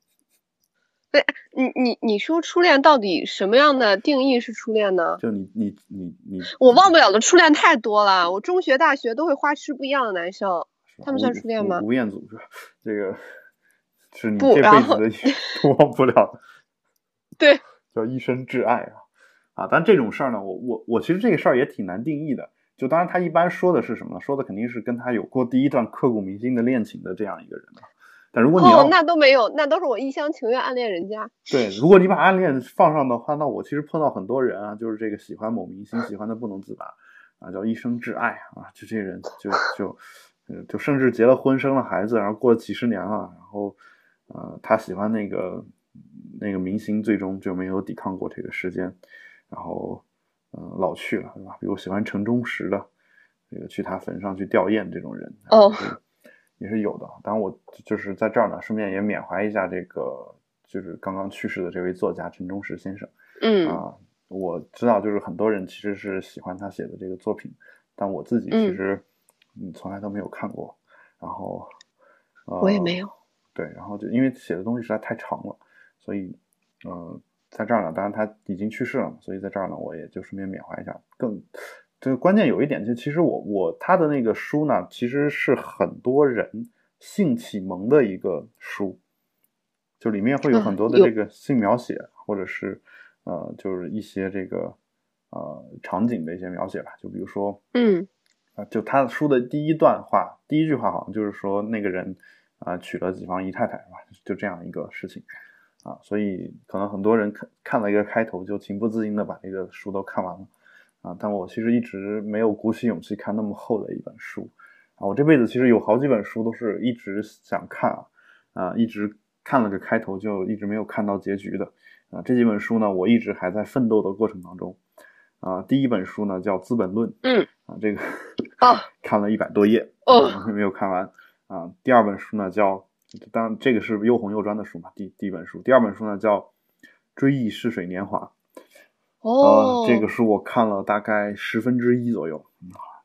对，你你你说初恋到底什么样的定义是初恋呢？就你你你你，我忘不了的初恋太多了。我中学、大学都会花痴不一样的男生。他们算初恋吗？吴彦祖是这个，是你这辈子的都 忘不了。对，叫一生挚爱啊啊！但这种事儿呢，我我我其实这个事儿也挺难定义的。就当然他一般说的是什么？说的肯定是跟他有过第一段刻骨铭心的恋情的这样一个人啊。但如果你哦，那都没有，那都是我一厢情愿暗恋人家。对，如果你把暗恋放上的话，那我其实碰到很多人啊，就是这个喜欢某明星，喜欢的不能自拔啊，叫一生挚爱啊，就这些人就就。嗯，就甚至结了婚，生了孩子，然后过了几十年了，然后，呃，他喜欢那个那个明星，最终就没有抵抗过这个时间，然后，嗯，老去了，对吧？比如喜欢陈忠实的，这个去他坟上去吊唁这种人，哦，也是有的。当然，我就是在这儿呢，顺便也缅怀一下这个就是刚刚去世的这位作家陈忠实先生。嗯啊，我知道，就是很多人其实是喜欢他写的这个作品，但我自己其实。嗯，从来都没有看过，然后，呃，我也没有。对，然后就因为写的东西实在太长了，所以，呃，在这儿呢，当然他已经去世了嘛，所以在这儿呢，我也就顺便缅怀一下。更这个关键有一点，就其实我我他的那个书呢，其实是很多人性启蒙的一个书，就里面会有很多的这个性描写，或者是呃，就是一些这个呃场景的一些描写吧，就比如说，嗯。啊，就他书的第一段话，第一句话好像就是说那个人啊娶了几房姨太太，是吧？就这样一个事情啊，所以可能很多人看看了一个开头，就情不自禁的把这个书都看完了啊。但我其实一直没有鼓起勇气看那么厚的一本书啊。我这辈子其实有好几本书都是一直想看啊，啊，一直看了个开头就一直没有看到结局的啊。这几本书呢，我一直还在奋斗的过程当中啊。第一本书呢叫《资本论》，嗯。啊，这个啊，看了一百多页，哦，没有看完啊。第二本书呢叫，当然这个是又红又专的书嘛。第第一本书，第二本书呢叫《追忆逝水年华》，哦，这个书我看了大概十分之一左右，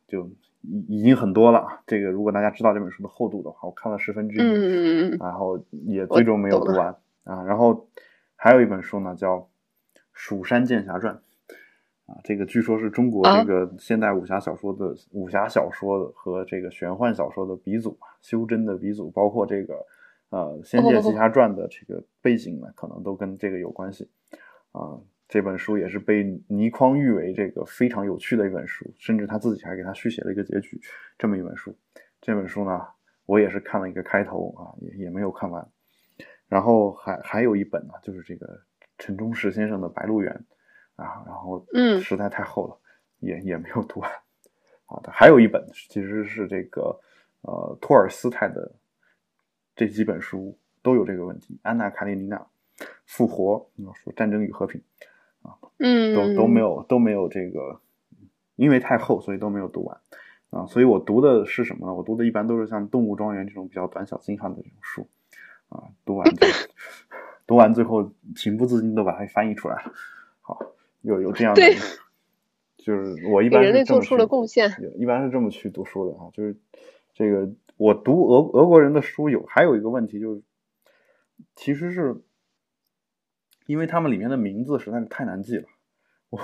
就已已经很多了。这个如果大家知道这本书的厚度的话，我看了十分之一，然后也最终没有读完啊。然后还有一本书呢叫《蜀山剑侠传》。啊，这个据说是中国这个现代武侠小说的武侠小说和这个玄幻小说的鼻祖啊，修真的鼻祖，包括这个呃《仙剑奇侠传》的这个背景呢，可能都跟这个有关系啊。这本书也是被倪匡誉为这个非常有趣的一本书，甚至他自己还给他续写了一个结局。这么一本书，这本书呢，我也是看了一个开头啊，也也没有看完。然后还还有一本呢，就是这个陈忠实先生的《白鹿原》。啊，然后嗯，实在太厚了，也也没有读完。好的，还有一本其实是这个呃托尔斯泰的这几本书都有这个问题。安娜·卡列尼娜，复活，说战争与和平，啊，嗯，都都没有都没有这个，因为太厚，所以都没有读完啊。所以我读的是什么呢？我读的一般都是像《动物庄园》这种比较短小精悍的这种书啊。读完就 读完，最后情不自禁的把它翻译出来了。好，有有这样的，就是我一般人类做出了贡献，一般是这么去读书的啊。就是这个我读俄俄国人的书有还有一个问题就是。其实是，因为他们里面的名字实在是太难记了，我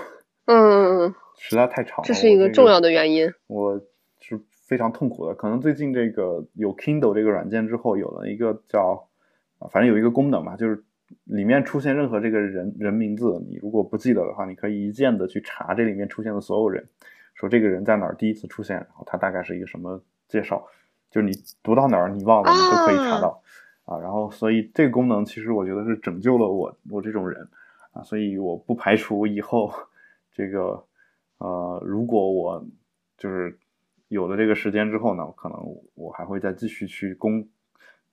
嗯嗯嗯，实在太长了，这是一个重要的原因。我是非常痛苦的。可能最近这个有 Kindle 这个软件之后，有了一个叫，反正有一个功能嘛，就是里面出现任何这个人人名字，你如果不记得的话，你可以一键的去查这里面出现的所有人，说这个人在哪儿第一次出现，然后他大概是一个什么介绍，就是你读到哪儿你忘了，你都可以查到。啊，然后所以这个功能其实我觉得是拯救了我我这种人啊，所以我不排除以后这个呃，如果我就是有了这个时间之后呢，可能我还会再继续去公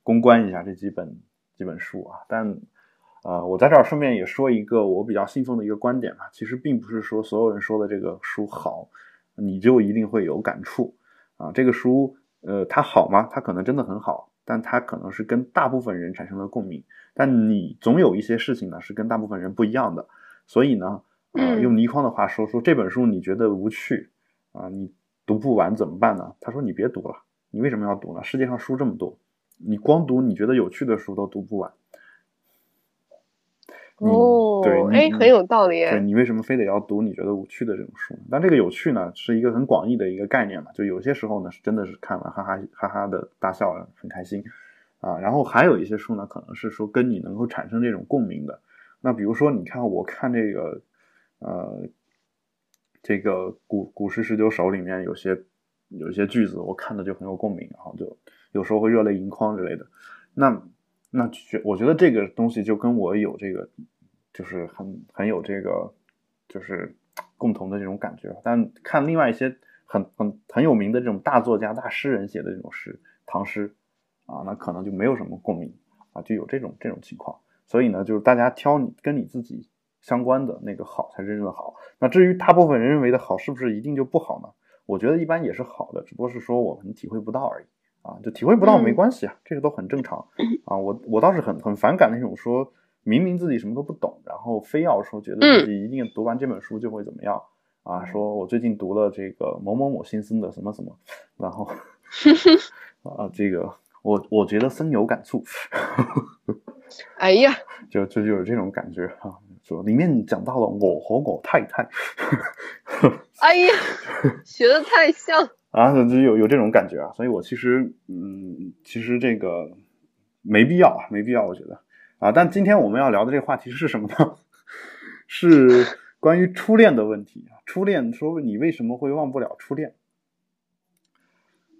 公关一下这几本几本书啊。但呃，我在这儿顺便也说一个我比较信奉的一个观点吧，其实并不是说所有人说的这个书好，你就一定会有感触啊。这个书呃，它好吗？它可能真的很好。但它可能是跟大部分人产生了共鸣，但你总有一些事情呢是跟大部分人不一样的，所以呢，呃，用倪匡的话说，说这本书你觉得无趣啊，你读不完怎么办呢？他说你别读了，你为什么要读呢？世界上书这么多，你光读你觉得有趣的书都读不完。哦，对，哎，很有道理。对你为什么非得要读你觉得无趣的这种书？但这个有趣呢，是一个很广义的一个概念嘛。就有些时候呢，是真的是看完哈哈哈哈的大笑，很开心啊。然后还有一些书呢，可能是说跟你能够产生这种共鸣的。那比如说，你看我看这个，呃，这个《古古诗十九首》里面有些有一些句子，我看的就很有共鸣，然后就有时候会热泪盈眶之类的。那那觉我觉得这个东西就跟我有这个，就是很很有这个，就是共同的这种感觉。但看另外一些很很很有名的这种大作家、大诗人写的这种诗，唐诗啊，那可能就没有什么共鸣啊，就有这种这种情况。所以呢，就是大家挑你跟你自己相关的那个好才真正的好。那至于大部分人认为的好，是不是一定就不好呢？我觉得一般也是好的，只不过是说我们体会不到而已。啊，就体会不到没关系啊，这个都很正常啊。我我倒是很很反感那种说明明自己什么都不懂，然后非要说觉得自己一定读完这本书就会怎么样啊？说我最近读了这个某某某先生的什么什么，然后 啊，这个我我觉得深有感触。哎呀，就就就有这种感觉啊，说里面讲到了我和我太太。哎呀，学的太像。啊，就有有这种感觉啊，所以我其实，嗯，其实这个没必要，没必要，我觉得啊。但今天我们要聊的这个话题是什么呢？是关于初恋的问题啊。初恋，说你为什么会忘不了初恋？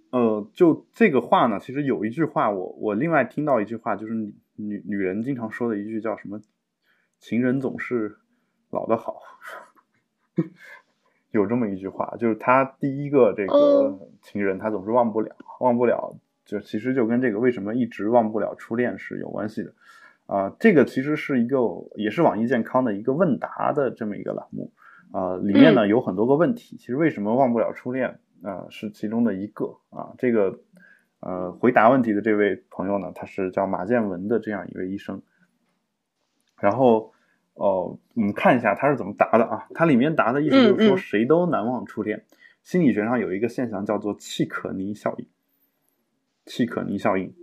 呃，就这个话呢，其实有一句话，我我另外听到一句话，就是女女人经常说的一句叫什么？情人总是老的好。有这么一句话，就是他第一个这个情人，他总是忘不了，忘不了，就其实就跟这个为什么一直忘不了初恋是有关系的，啊，这个其实是一个也是网易健康的一个问答的这么一个栏目，啊，里面呢有很多个问题，其实为什么忘不了初恋，啊，是其中的一个，啊，这个呃回答问题的这位朋友呢，他是叫马建文的这样一位医生，然后。哦，我们看一下他是怎么答的啊？他里面答的意思就是说，谁都难忘初恋。心理学上有一个现象叫做契可尼效应，契可尼效应。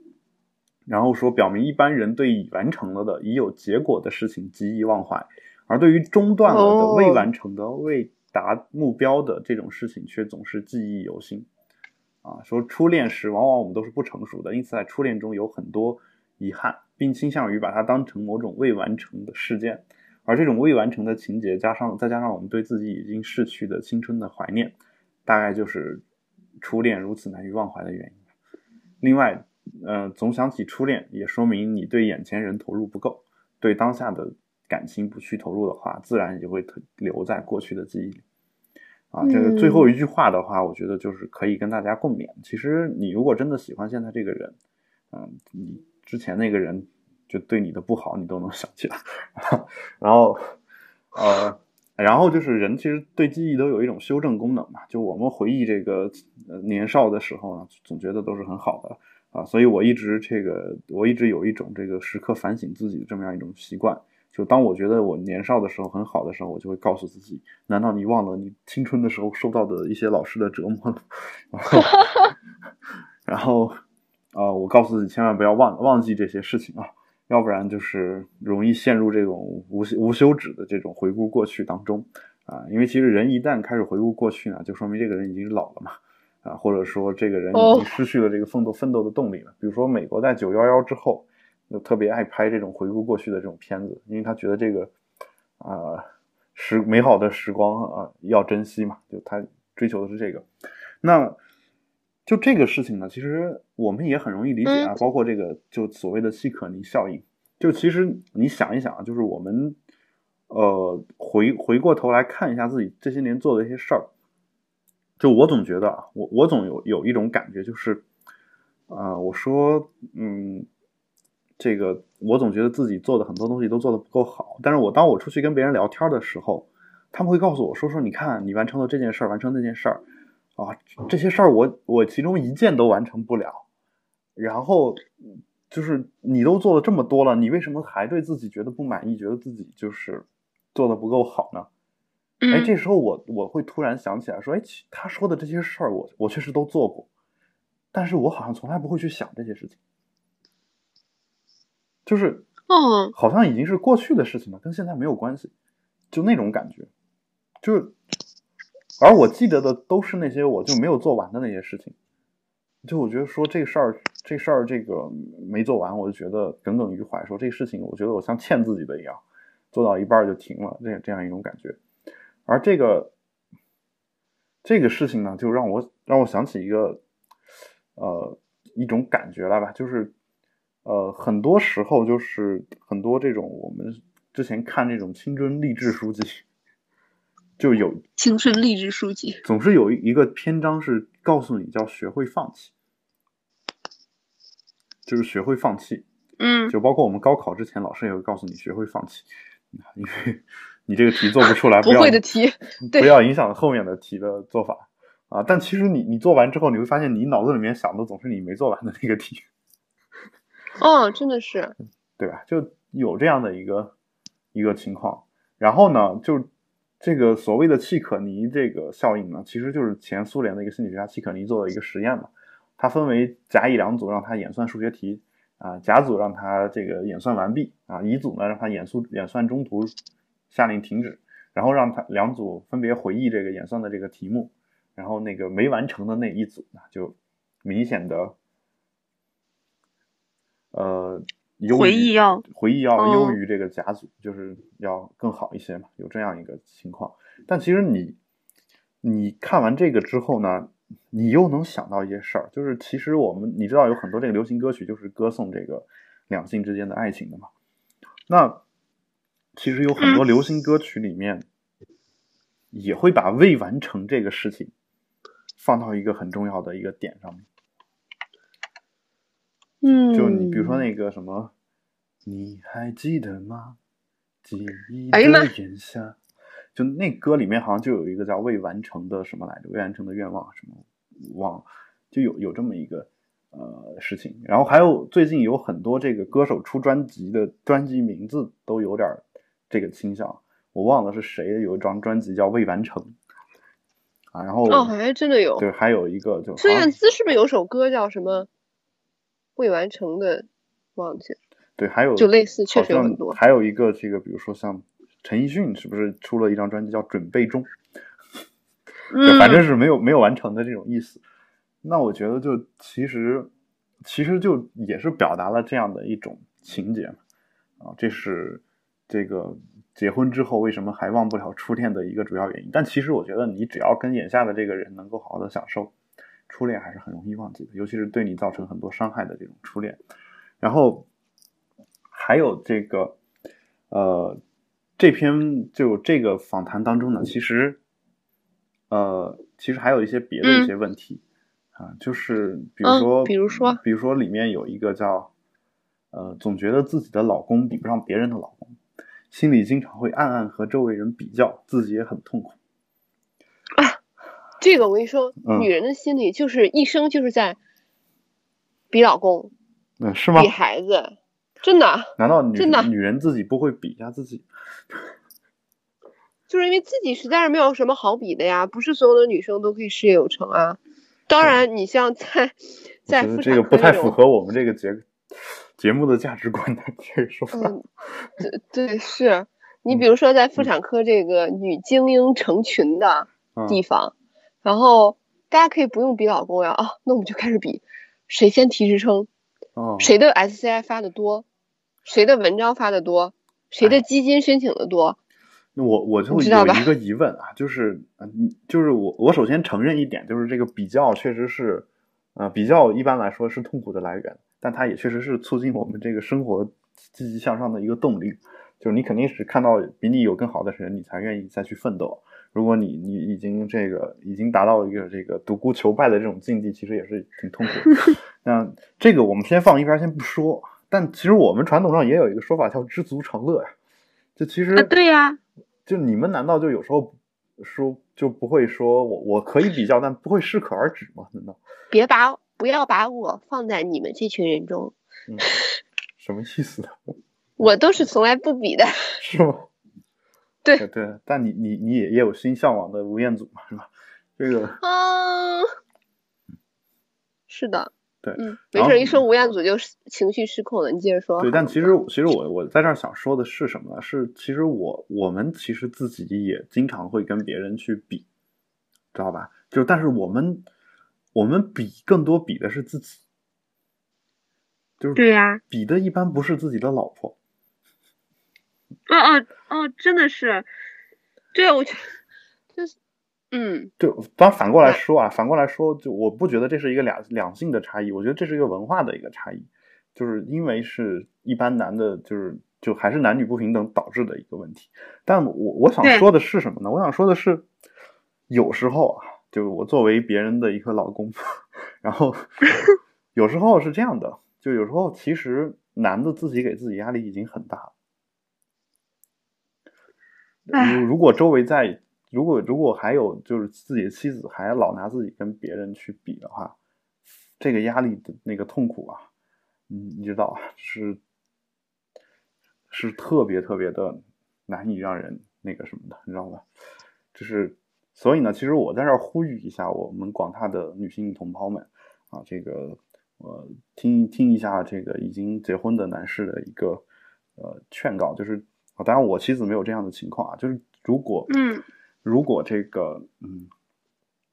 然后说，表明一般人对已完成了的、已有结果的事情极易忘怀，而对于中断了的、未完成的、未达目标的这种事情，却总是记忆犹新。啊，说初恋时，往往我们都是不成熟的，因此在初恋中有很多遗憾，并倾向于把它当成某种未完成的事件。而这种未完成的情节，加上再加上我们对自己已经逝去的青春的怀念，大概就是初恋如此难以忘怀的原因。另外，呃，总想起初恋，也说明你对眼前人投入不够，对当下的感情不去投入的话，自然也会留在过去的记忆里。啊，这个最后一句话的话，我觉得就是可以跟大家共勉。其实，你如果真的喜欢现在这个人，嗯，你之前那个人。就对你的不好你都能想起来，然后呃，然后就是人其实对记忆都有一种修正功能嘛，就我们回忆这个年少的时候呢，总觉得都是很好的啊，所以我一直这个我一直有一种这个时刻反省自己的这么样一种习惯。就当我觉得我年少的时候很好的时候，我就会告诉自己：难道你忘了你青春的时候受到的一些老师的折磨了？然后，啊，我告诉自己千万不要忘忘记这些事情啊，要不然就是容易陷入这种无无休止的这种回顾过去当中啊。因为其实人一旦开始回顾过去呢，就说明这个人已经老了嘛啊，或者说这个人已经失去了这个奋斗奋斗的动力了。比如说美国在九幺幺之后。就特别爱拍这种回顾过去的这种片子，因为他觉得这个啊时美好的时光啊要珍惜嘛，就他追求的是这个。那就这个事情呢，其实我们也很容易理解啊，包括这个就所谓的希可尼效应。就其实你想一想，就是我们呃回回过头来看一下自己这些年做的一些事儿，就我总觉得啊，我我总有有一种感觉，就是啊，我说嗯。这个我总觉得自己做的很多东西都做的不够好，但是我当我出去跟别人聊天的时候，他们会告诉我说说你看你完成了这件事儿，完成那件事儿，啊，这些事儿我我其中一件都完成不了，然后就是你都做了这么多了，你为什么还对自己觉得不满意，觉得自己就是做的不够好呢？哎，这时候我我会突然想起来说，哎，他说的这些事儿我我确实都做过，但是我好像从来不会去想这些事情。就是，嗯，好像已经是过去的事情了，跟现在没有关系，就那种感觉，就是，而我记得的都是那些我就没有做完的那些事情，就我觉得说这事儿，这事儿这个没做完，我就觉得耿耿于怀，说这事情我觉得我像欠自己的一样，做到一半就停了，这样这样一种感觉，而这个这个事情呢，就让我让我想起一个，呃，一种感觉来吧，就是。呃，很多时候就是很多这种我们之前看这种青春励志书籍，就有青春励志书籍，总是有一个篇章是告诉你叫学会放弃，就是学会放弃。嗯，就包括我们高考之前，老师也会告诉你学会放弃，因为你这个题做不出来，不会的题，不要影响后面的题的做法啊。但其实你你做完之后，你会发现你脑子里面想的总是你没做完的那个题。哦，真的是，对吧？就有这样的一个一个情况，然后呢，就这个所谓的契可尼这个效应呢，其实就是前苏联的一个心理学家契可尼做的一个实验嘛。他分为甲乙两组，让他演算数学题啊，甲组让他这个演算完毕啊，乙组呢让他演算演算中途下令停止，然后让他两组分别回忆这个演算的这个题目，然后那个没完成的那一组呢，就明显的。呃，回忆要回忆要优于这个甲组，就是要更好一些嘛，有这样一个情况。但其实你你看完这个之后呢，你又能想到一些事儿，就是其实我们你知道有很多这个流行歌曲就是歌颂这个两性之间的爱情的嘛。那其实有很多流行歌曲里面也会把未完成这个事情放到一个很重要的一个点上面。嗯，就你比如说那个什么，你还记得吗？记忆的炎夏，就那歌里面好像就有一个叫未完成的什么来着？未完成的愿望什么忘？就有有这么一个呃事情。然后还有最近有很多这个歌手出专辑的专辑名字都有点这个倾向，我忘了是谁有一张专辑叫未完成啊。然后哦，好像真的有。对，还有一个就孙燕姿是不是有首歌叫什么？未完成的，忘记了。对，还有就类似，确实有很多。还有一个这个，比如说像陈奕迅，是不是出了一张专辑叫《准备中》？嗯，反正是没有没有完成的这种意思。那我觉得，就其实其实就也是表达了这样的一种情节嘛。啊，这是这个结婚之后为什么还忘不了初恋的一个主要原因。但其实我觉得，你只要跟眼下的这个人能够好好的享受。初恋还是很容易忘记的，尤其是对你造成很多伤害的这种初恋。然后还有这个，呃，这篇就这个访谈当中呢，其实，呃，其实还有一些别的一些问题啊，就是比如说，比如说，比如说里面有一个叫，呃，总觉得自己的老公比不上别人的老公，心里经常会暗暗和周围人比较，自己也很痛苦。啊，这个我跟你说，嗯女人的心理就是一生就是在比老公、嗯，是吗比？孩子，真的，难道女真的女人自己不会比一下自己？就是因为自己实在是没有什么好比的呀，不是所有的女生都可以事业有成啊。当然，你像在 在这个不太符合我们这个节节目的价值观的这个说法。嗯，对对是。你嗯比如说，在妇产科这个女精英成群的嗯地方，然后大家可以不用比老公呀啊，那我们就开始比谁先提职称，哦，谁的 SCI 发的多，谁的文章发的多，谁哎的基金申请的多。那我我就有一个疑问啊，就是嗯，就是我我首先承认一点，就是这个比较确实是，呃，比较一般来说是痛苦的来源，但它也确实是促进我们这个生活积极向上的一个动力。就是你肯定是看到比你有更好的人，你才愿意再去奋斗。如果你你已经这个已经达到一个这个独孤求败的这种境地，其实也是挺痛苦的。那这个我们先放一边先不说，但其实我们传统上也有一个说法叫知足常乐呀。就其实啊，对呀、就你们难道就有时候说就不会说我我可以比较，但不会适可而止吗？难道？别把不要把我放在你们这群人中，嗯，什么意思？我都是从来不比的。是吗？对对对，但你你你也也有心向往的吴彦祖嘛，是吧？这个啊，是的，对嗯，没事，一说吴彦祖就情绪失控了，你接着说。对，但其实其实我我在这儿想说的是什么呢？是其实我我们其实自己也经常会跟别人去比，知道吧？就但是我们我们比更多比的是自己，就是对呀比的一般不是自己的老婆，哦哦哦，真的是，对，我觉 就是，嗯，就当然反过来说啊，反过来说，就我不觉得这是一个两两性的差异，我觉得这是一个文化的一个差异，就是因为是一般男的，就是就还是男女不平等导致的一个问题。但我我想说的是什么呢？我想说的是，有时候啊，就我作为别人的一个老公，然后 有时候是这样的，就有时候其实男的自己给自己压力已经很大了。唉如如果周围在，如果如果还有就是自己的妻子还老拿自己跟别人去比的话，这个压力的那个痛苦啊，嗯，你知道啊，是是特别特别的难以让人那个什么的，你知道吧？就是所以呢，其实我在这儿呼吁一下我们广大的女性同胞们啊，这个呃听听一下这个已经结婚的男士的一个呃劝告，就是啊，当然我妻子没有这样的情况啊，就是如果嗯如果这个嗯，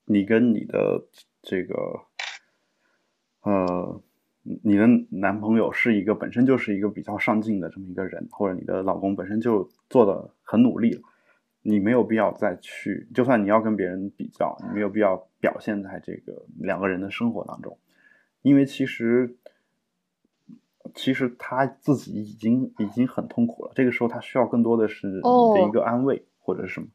你跟你的这个呃，你的男朋友是一个本身就是一个比较上进的这么一个人，或者你的老公本身就做的很努力了，你没有必要再去，就算你要跟别人比较，你没有必要表现在这个两个人的生活当中，因为其实。其实他自己已经已经很痛苦了，这个时候他需要更多的是你的一个安慰、或者是什么。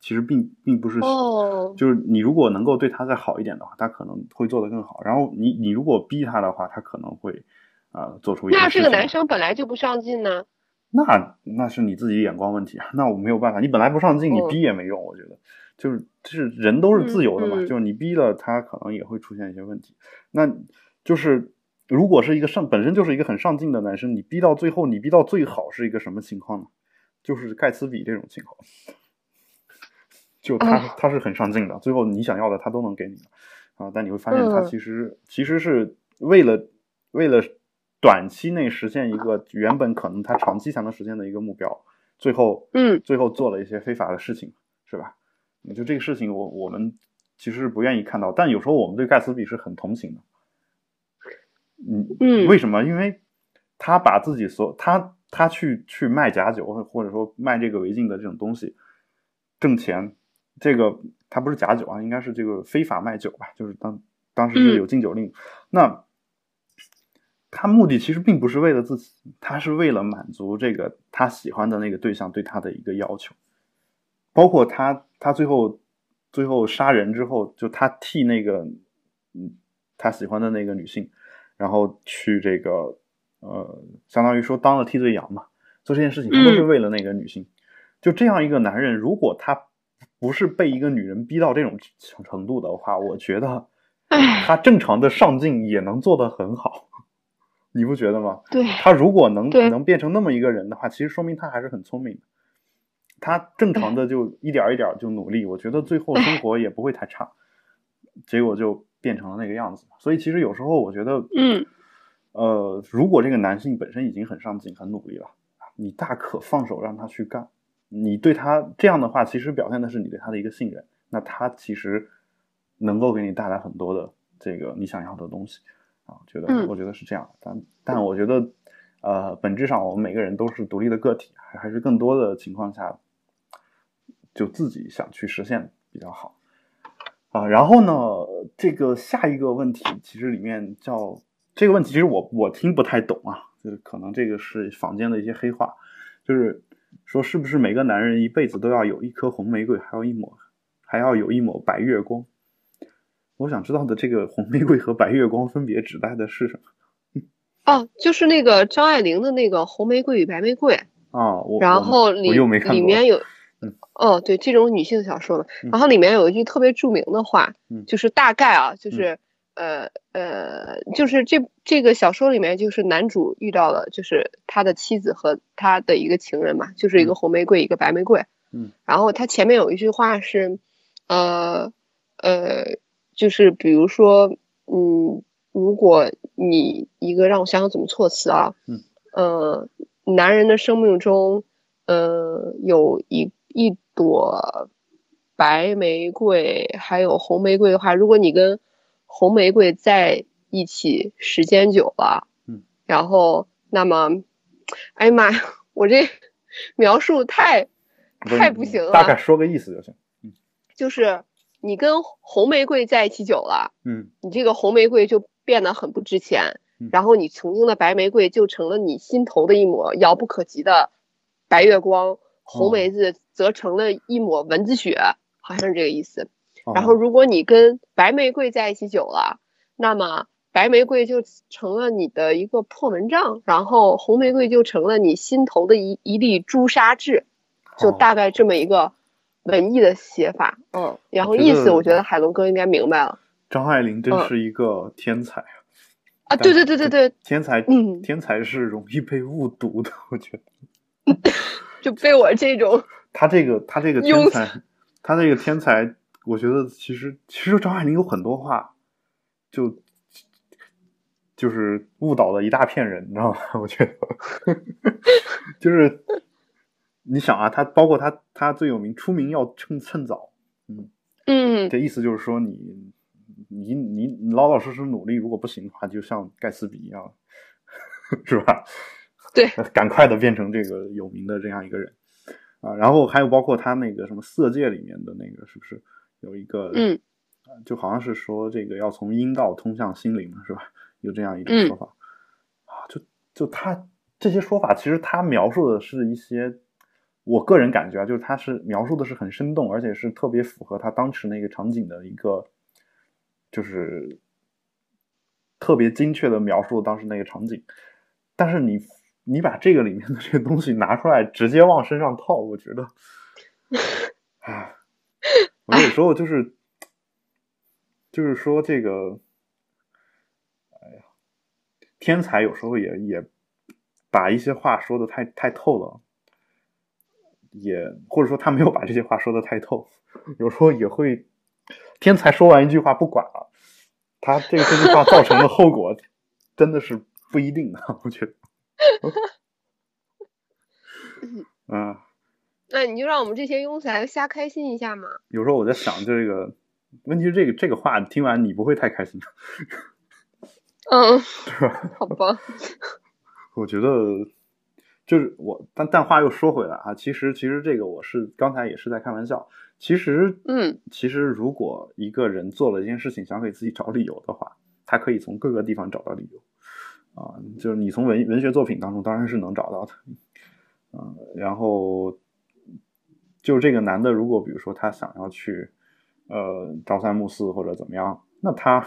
其实并并不是，哦就是你如果能够对他再好一点的话，他可能会做得更好。然后你你如果逼他的话，他可能会啊、呃做出一些那这个男生本来就不上进呢。那那是你自己眼光问题啊，那我没有办法。你本来不上进，你嗯逼也没用。我觉得就是就是人都是自由的嘛，就是你逼了他，可能也会出现一些问题。那就是如果是一个上本身就是一个很上进的男生，你逼到最后，你逼到最好是一个什么情况呢？就是盖茨比这种情况，就他、哦他是很上进的，最后你想要的他都能给你啊，但你会发现他嗯其实、其实是为了为了短期内实现一个 原本可能他长期才能实现的一个目标，最后嗯最后做了一些非法的事情，是吧？你就这个事情我，我们其实是不愿意看到，但有时候我们对盖茨比是很同情的。嗯嗯为什么？因为他把自己所他他去去卖假酒，或或者说卖这个违禁的这种东西挣钱，这个他不是假酒啊，应该是这个非法卖酒吧，就是当当时是有禁酒令。那他目的其实并不是为了自己，他是为了满足这个他喜欢的那个对象对他的一个要求，包括他他最后最后杀人之后，就他替那个嗯他喜欢的那个女性，然后去这个呃，相当于说当了替罪羊嘛，做这件事情他都是为了那个女性。就这样一个男人，如果他不是被一个女人逼到这种程度的话，我觉得他正常的上进也能做得很好，你不觉得吗？对，他如果能能变成那么一个人的话，其实说明他还是很聪明的。他正常的就一点一点就努力，我觉得最后生活也不会太差。结果就变成了那个样子。所以其实有时候我觉得，嗯，呃，如果这个男性本身已经很上进、很努力了，你大可放手让他去干。你对他这样的话，其实表现的是你对他的一个信任。那他其实能够给你带来很多的这个你想要的东西啊。觉得我觉得是这样。但但我觉得，呃，本质上我们每个人都是独立的个体，还还是更多的情况下，就自己想去实现比较好啊。然后呢，这个下一个问题其实里面叫这个问题，其实我我听不太懂啊，就是可能这个是坊间的一些黑话，就是。说是不是每个男人一辈子都要有一颗红玫瑰，还有一抹，还要有一抹白月光？我想知道的这个红玫瑰和白月光分别指代的是什么？哦，就是那个张爱玲的那个《红玫瑰与白玫瑰》啊。我然后里里面有，哦，对，这种女性小说嘛。然后里面有一句特别著名的话，就是大概啊，就是。呃呃，就是这这个小说里面，就是男主遇到了，就是他的妻子和他的一个情人嘛，就是一个红玫瑰，一个白玫瑰。嗯，然后他前面有一句话是，呃呃，就是比如说，嗯，如果你一个让我想想怎么措辞啊，嗯，呃，男人的生命中，呃，有一一朵白玫瑰，还有红玫瑰的话，如果你跟红玫瑰在一起时间久了，嗯，然后那么，哎呀妈呀，我这描述太太不行了。大概说个意思就行。嗯，就是你跟红玫瑰在一起久了，嗯，你这个红玫瑰就变得很不值钱，然后你曾经的白玫瑰就成了你心头的一抹遥不可及的白月光，红梅子则成了一抹蚊子血，好像是这个意思。然后，如果你跟白玫瑰在一起久了，那么白玫瑰就成了你的一个破蚊帐，然后红玫瑰就成了你心头的一一粒朱砂痣，就大概这么一个文艺的写法。嗯，然后意思我觉得海龙哥应该明白了。张爱玲真是一个天才啊！对对对对对，天才，嗯，天才是容易被误读的，我觉得。就被我这种他这个他这个天才，他这个天才。我觉得其实其实张爱玲有很多话，就就是误导了一大片人，你知道吗？我觉得就是你想啊，他包括他他最有名出名要趁趁早，嗯嗯，这意思就是说你你你老老实实努力，如果不行的话，就像盖茨比一样，是吧？对，赶快的变成这个有名的这样一个人啊。然后还有包括他那个什么色戒里面的那个，是不是？有一个，嗯，就好像是说这个要从阴道通向心灵是吧？有这样一种说法啊，就就他这些说法，其实他描述的是一些，我个人感觉啊，就是他是描述的是很生动，而且是特别符合他当时那个场景的一个，就是特别精确的描述当时那个场景。但是你你把这个里面的这个东西拿出来，直接往身上套，我觉得，唉。我有时候就是，就是说这个，哎呀，天才有时候也也把一些话说的太太透了，也或者说他没有把这些话说的太透，有时候也会，天才说完一句话不管了，他这个这句话造成的后果真的是不一定的，我觉得，嗯。那你就让我们这些庸才瞎开心一下嘛。有时候我在想，这个问题是这个这个话听完你不会太开心的。嗯，是吧？好吧。我觉得就是我，但但话又说回来啊，其实其实这个我是刚才也是在开玩笑。其实，嗯，其实如果一个人做了一件事情，想给自己找理由的话，他可以从各个地方找到理由。啊，就是你从文文学作品当中当然是能找到的。嗯，然后。就这个男的，如果比如说他想要去，呃，朝三暮四或者怎么样，那他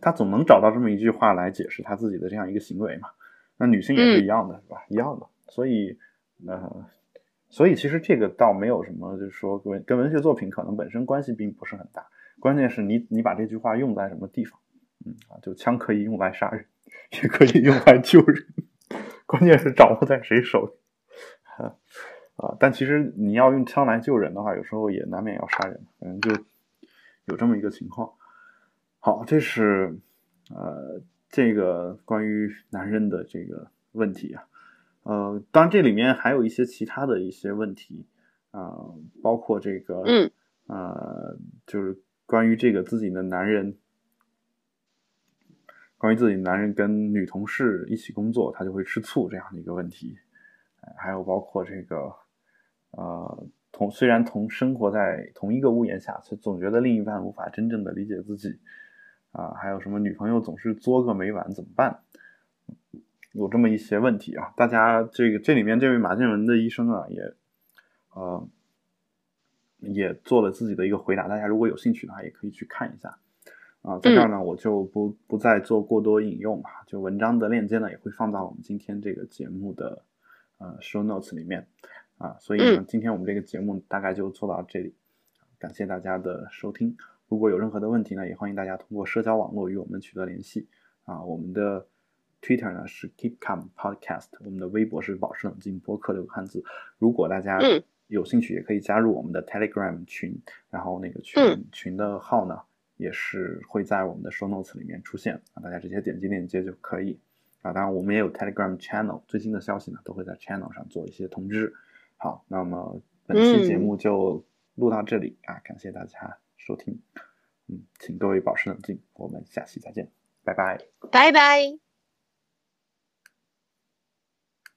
他总能找到这么一句话来解释他自己的这样一个行为嘛？那女性也是一样的，是吧？一样的。所以，呃，所以其实这个倒没有什么，就是说跟跟文学作品可能本身关系并不是很大。关键是你你把这句话用在什么地方？嗯啊，就枪可以用来杀人，也可以用来救人，关键是掌握在谁手里。啊，但其实你要用枪来救人的话，有时候也难免要杀人，反正就有这么一个情况。好，这是呃这个关于男人的这个问题啊，呃，当然这里面还有一些其他的一些问题啊，包括这个嗯呃，就是关于这个自己的男人，关于自己男人跟女同事一起工作，他就会吃醋这样的一个问题，还有包括这个。呃，同虽然同生活在同一个屋檐下，却总觉得另一半无法真正的理解自己，啊，还有什么女朋友总是作个没完，怎么办？有这么一些问题啊，大家这个这里面这位马建文的医生啊，也呃也做了自己的一个回答，大家如果有兴趣的话，也可以去看一下啊，在这儿呢，我就不不再做过多引用了，就文章的链接呢，也会放到我们今天这个节目的呃 show notes 里面。啊，所以呢，今天我们这个节目大概就做到这里，感谢大家的收听。如果有任何的问题呢，也欢迎大家通过社交网络与我们取得联系。啊，我们的 Twitter 呢是 Keep Calm Podcast，我们的微博是保持冷静播客六个汉字。如果大家有兴趣，也可以加入我们的 Telegram 群，然后那个群群的号呢，也是会在我们的 Show Notes 里面出现，啊，大家直接点击链接就可以。啊，当然我们也有 Telegram Channel，最新的消息呢都会在 Channel 上做一些通知。好，那么本期节目就录到这里啊，感谢大家收听，嗯，请各位保持冷静，我们下期再见，拜拜，拜拜。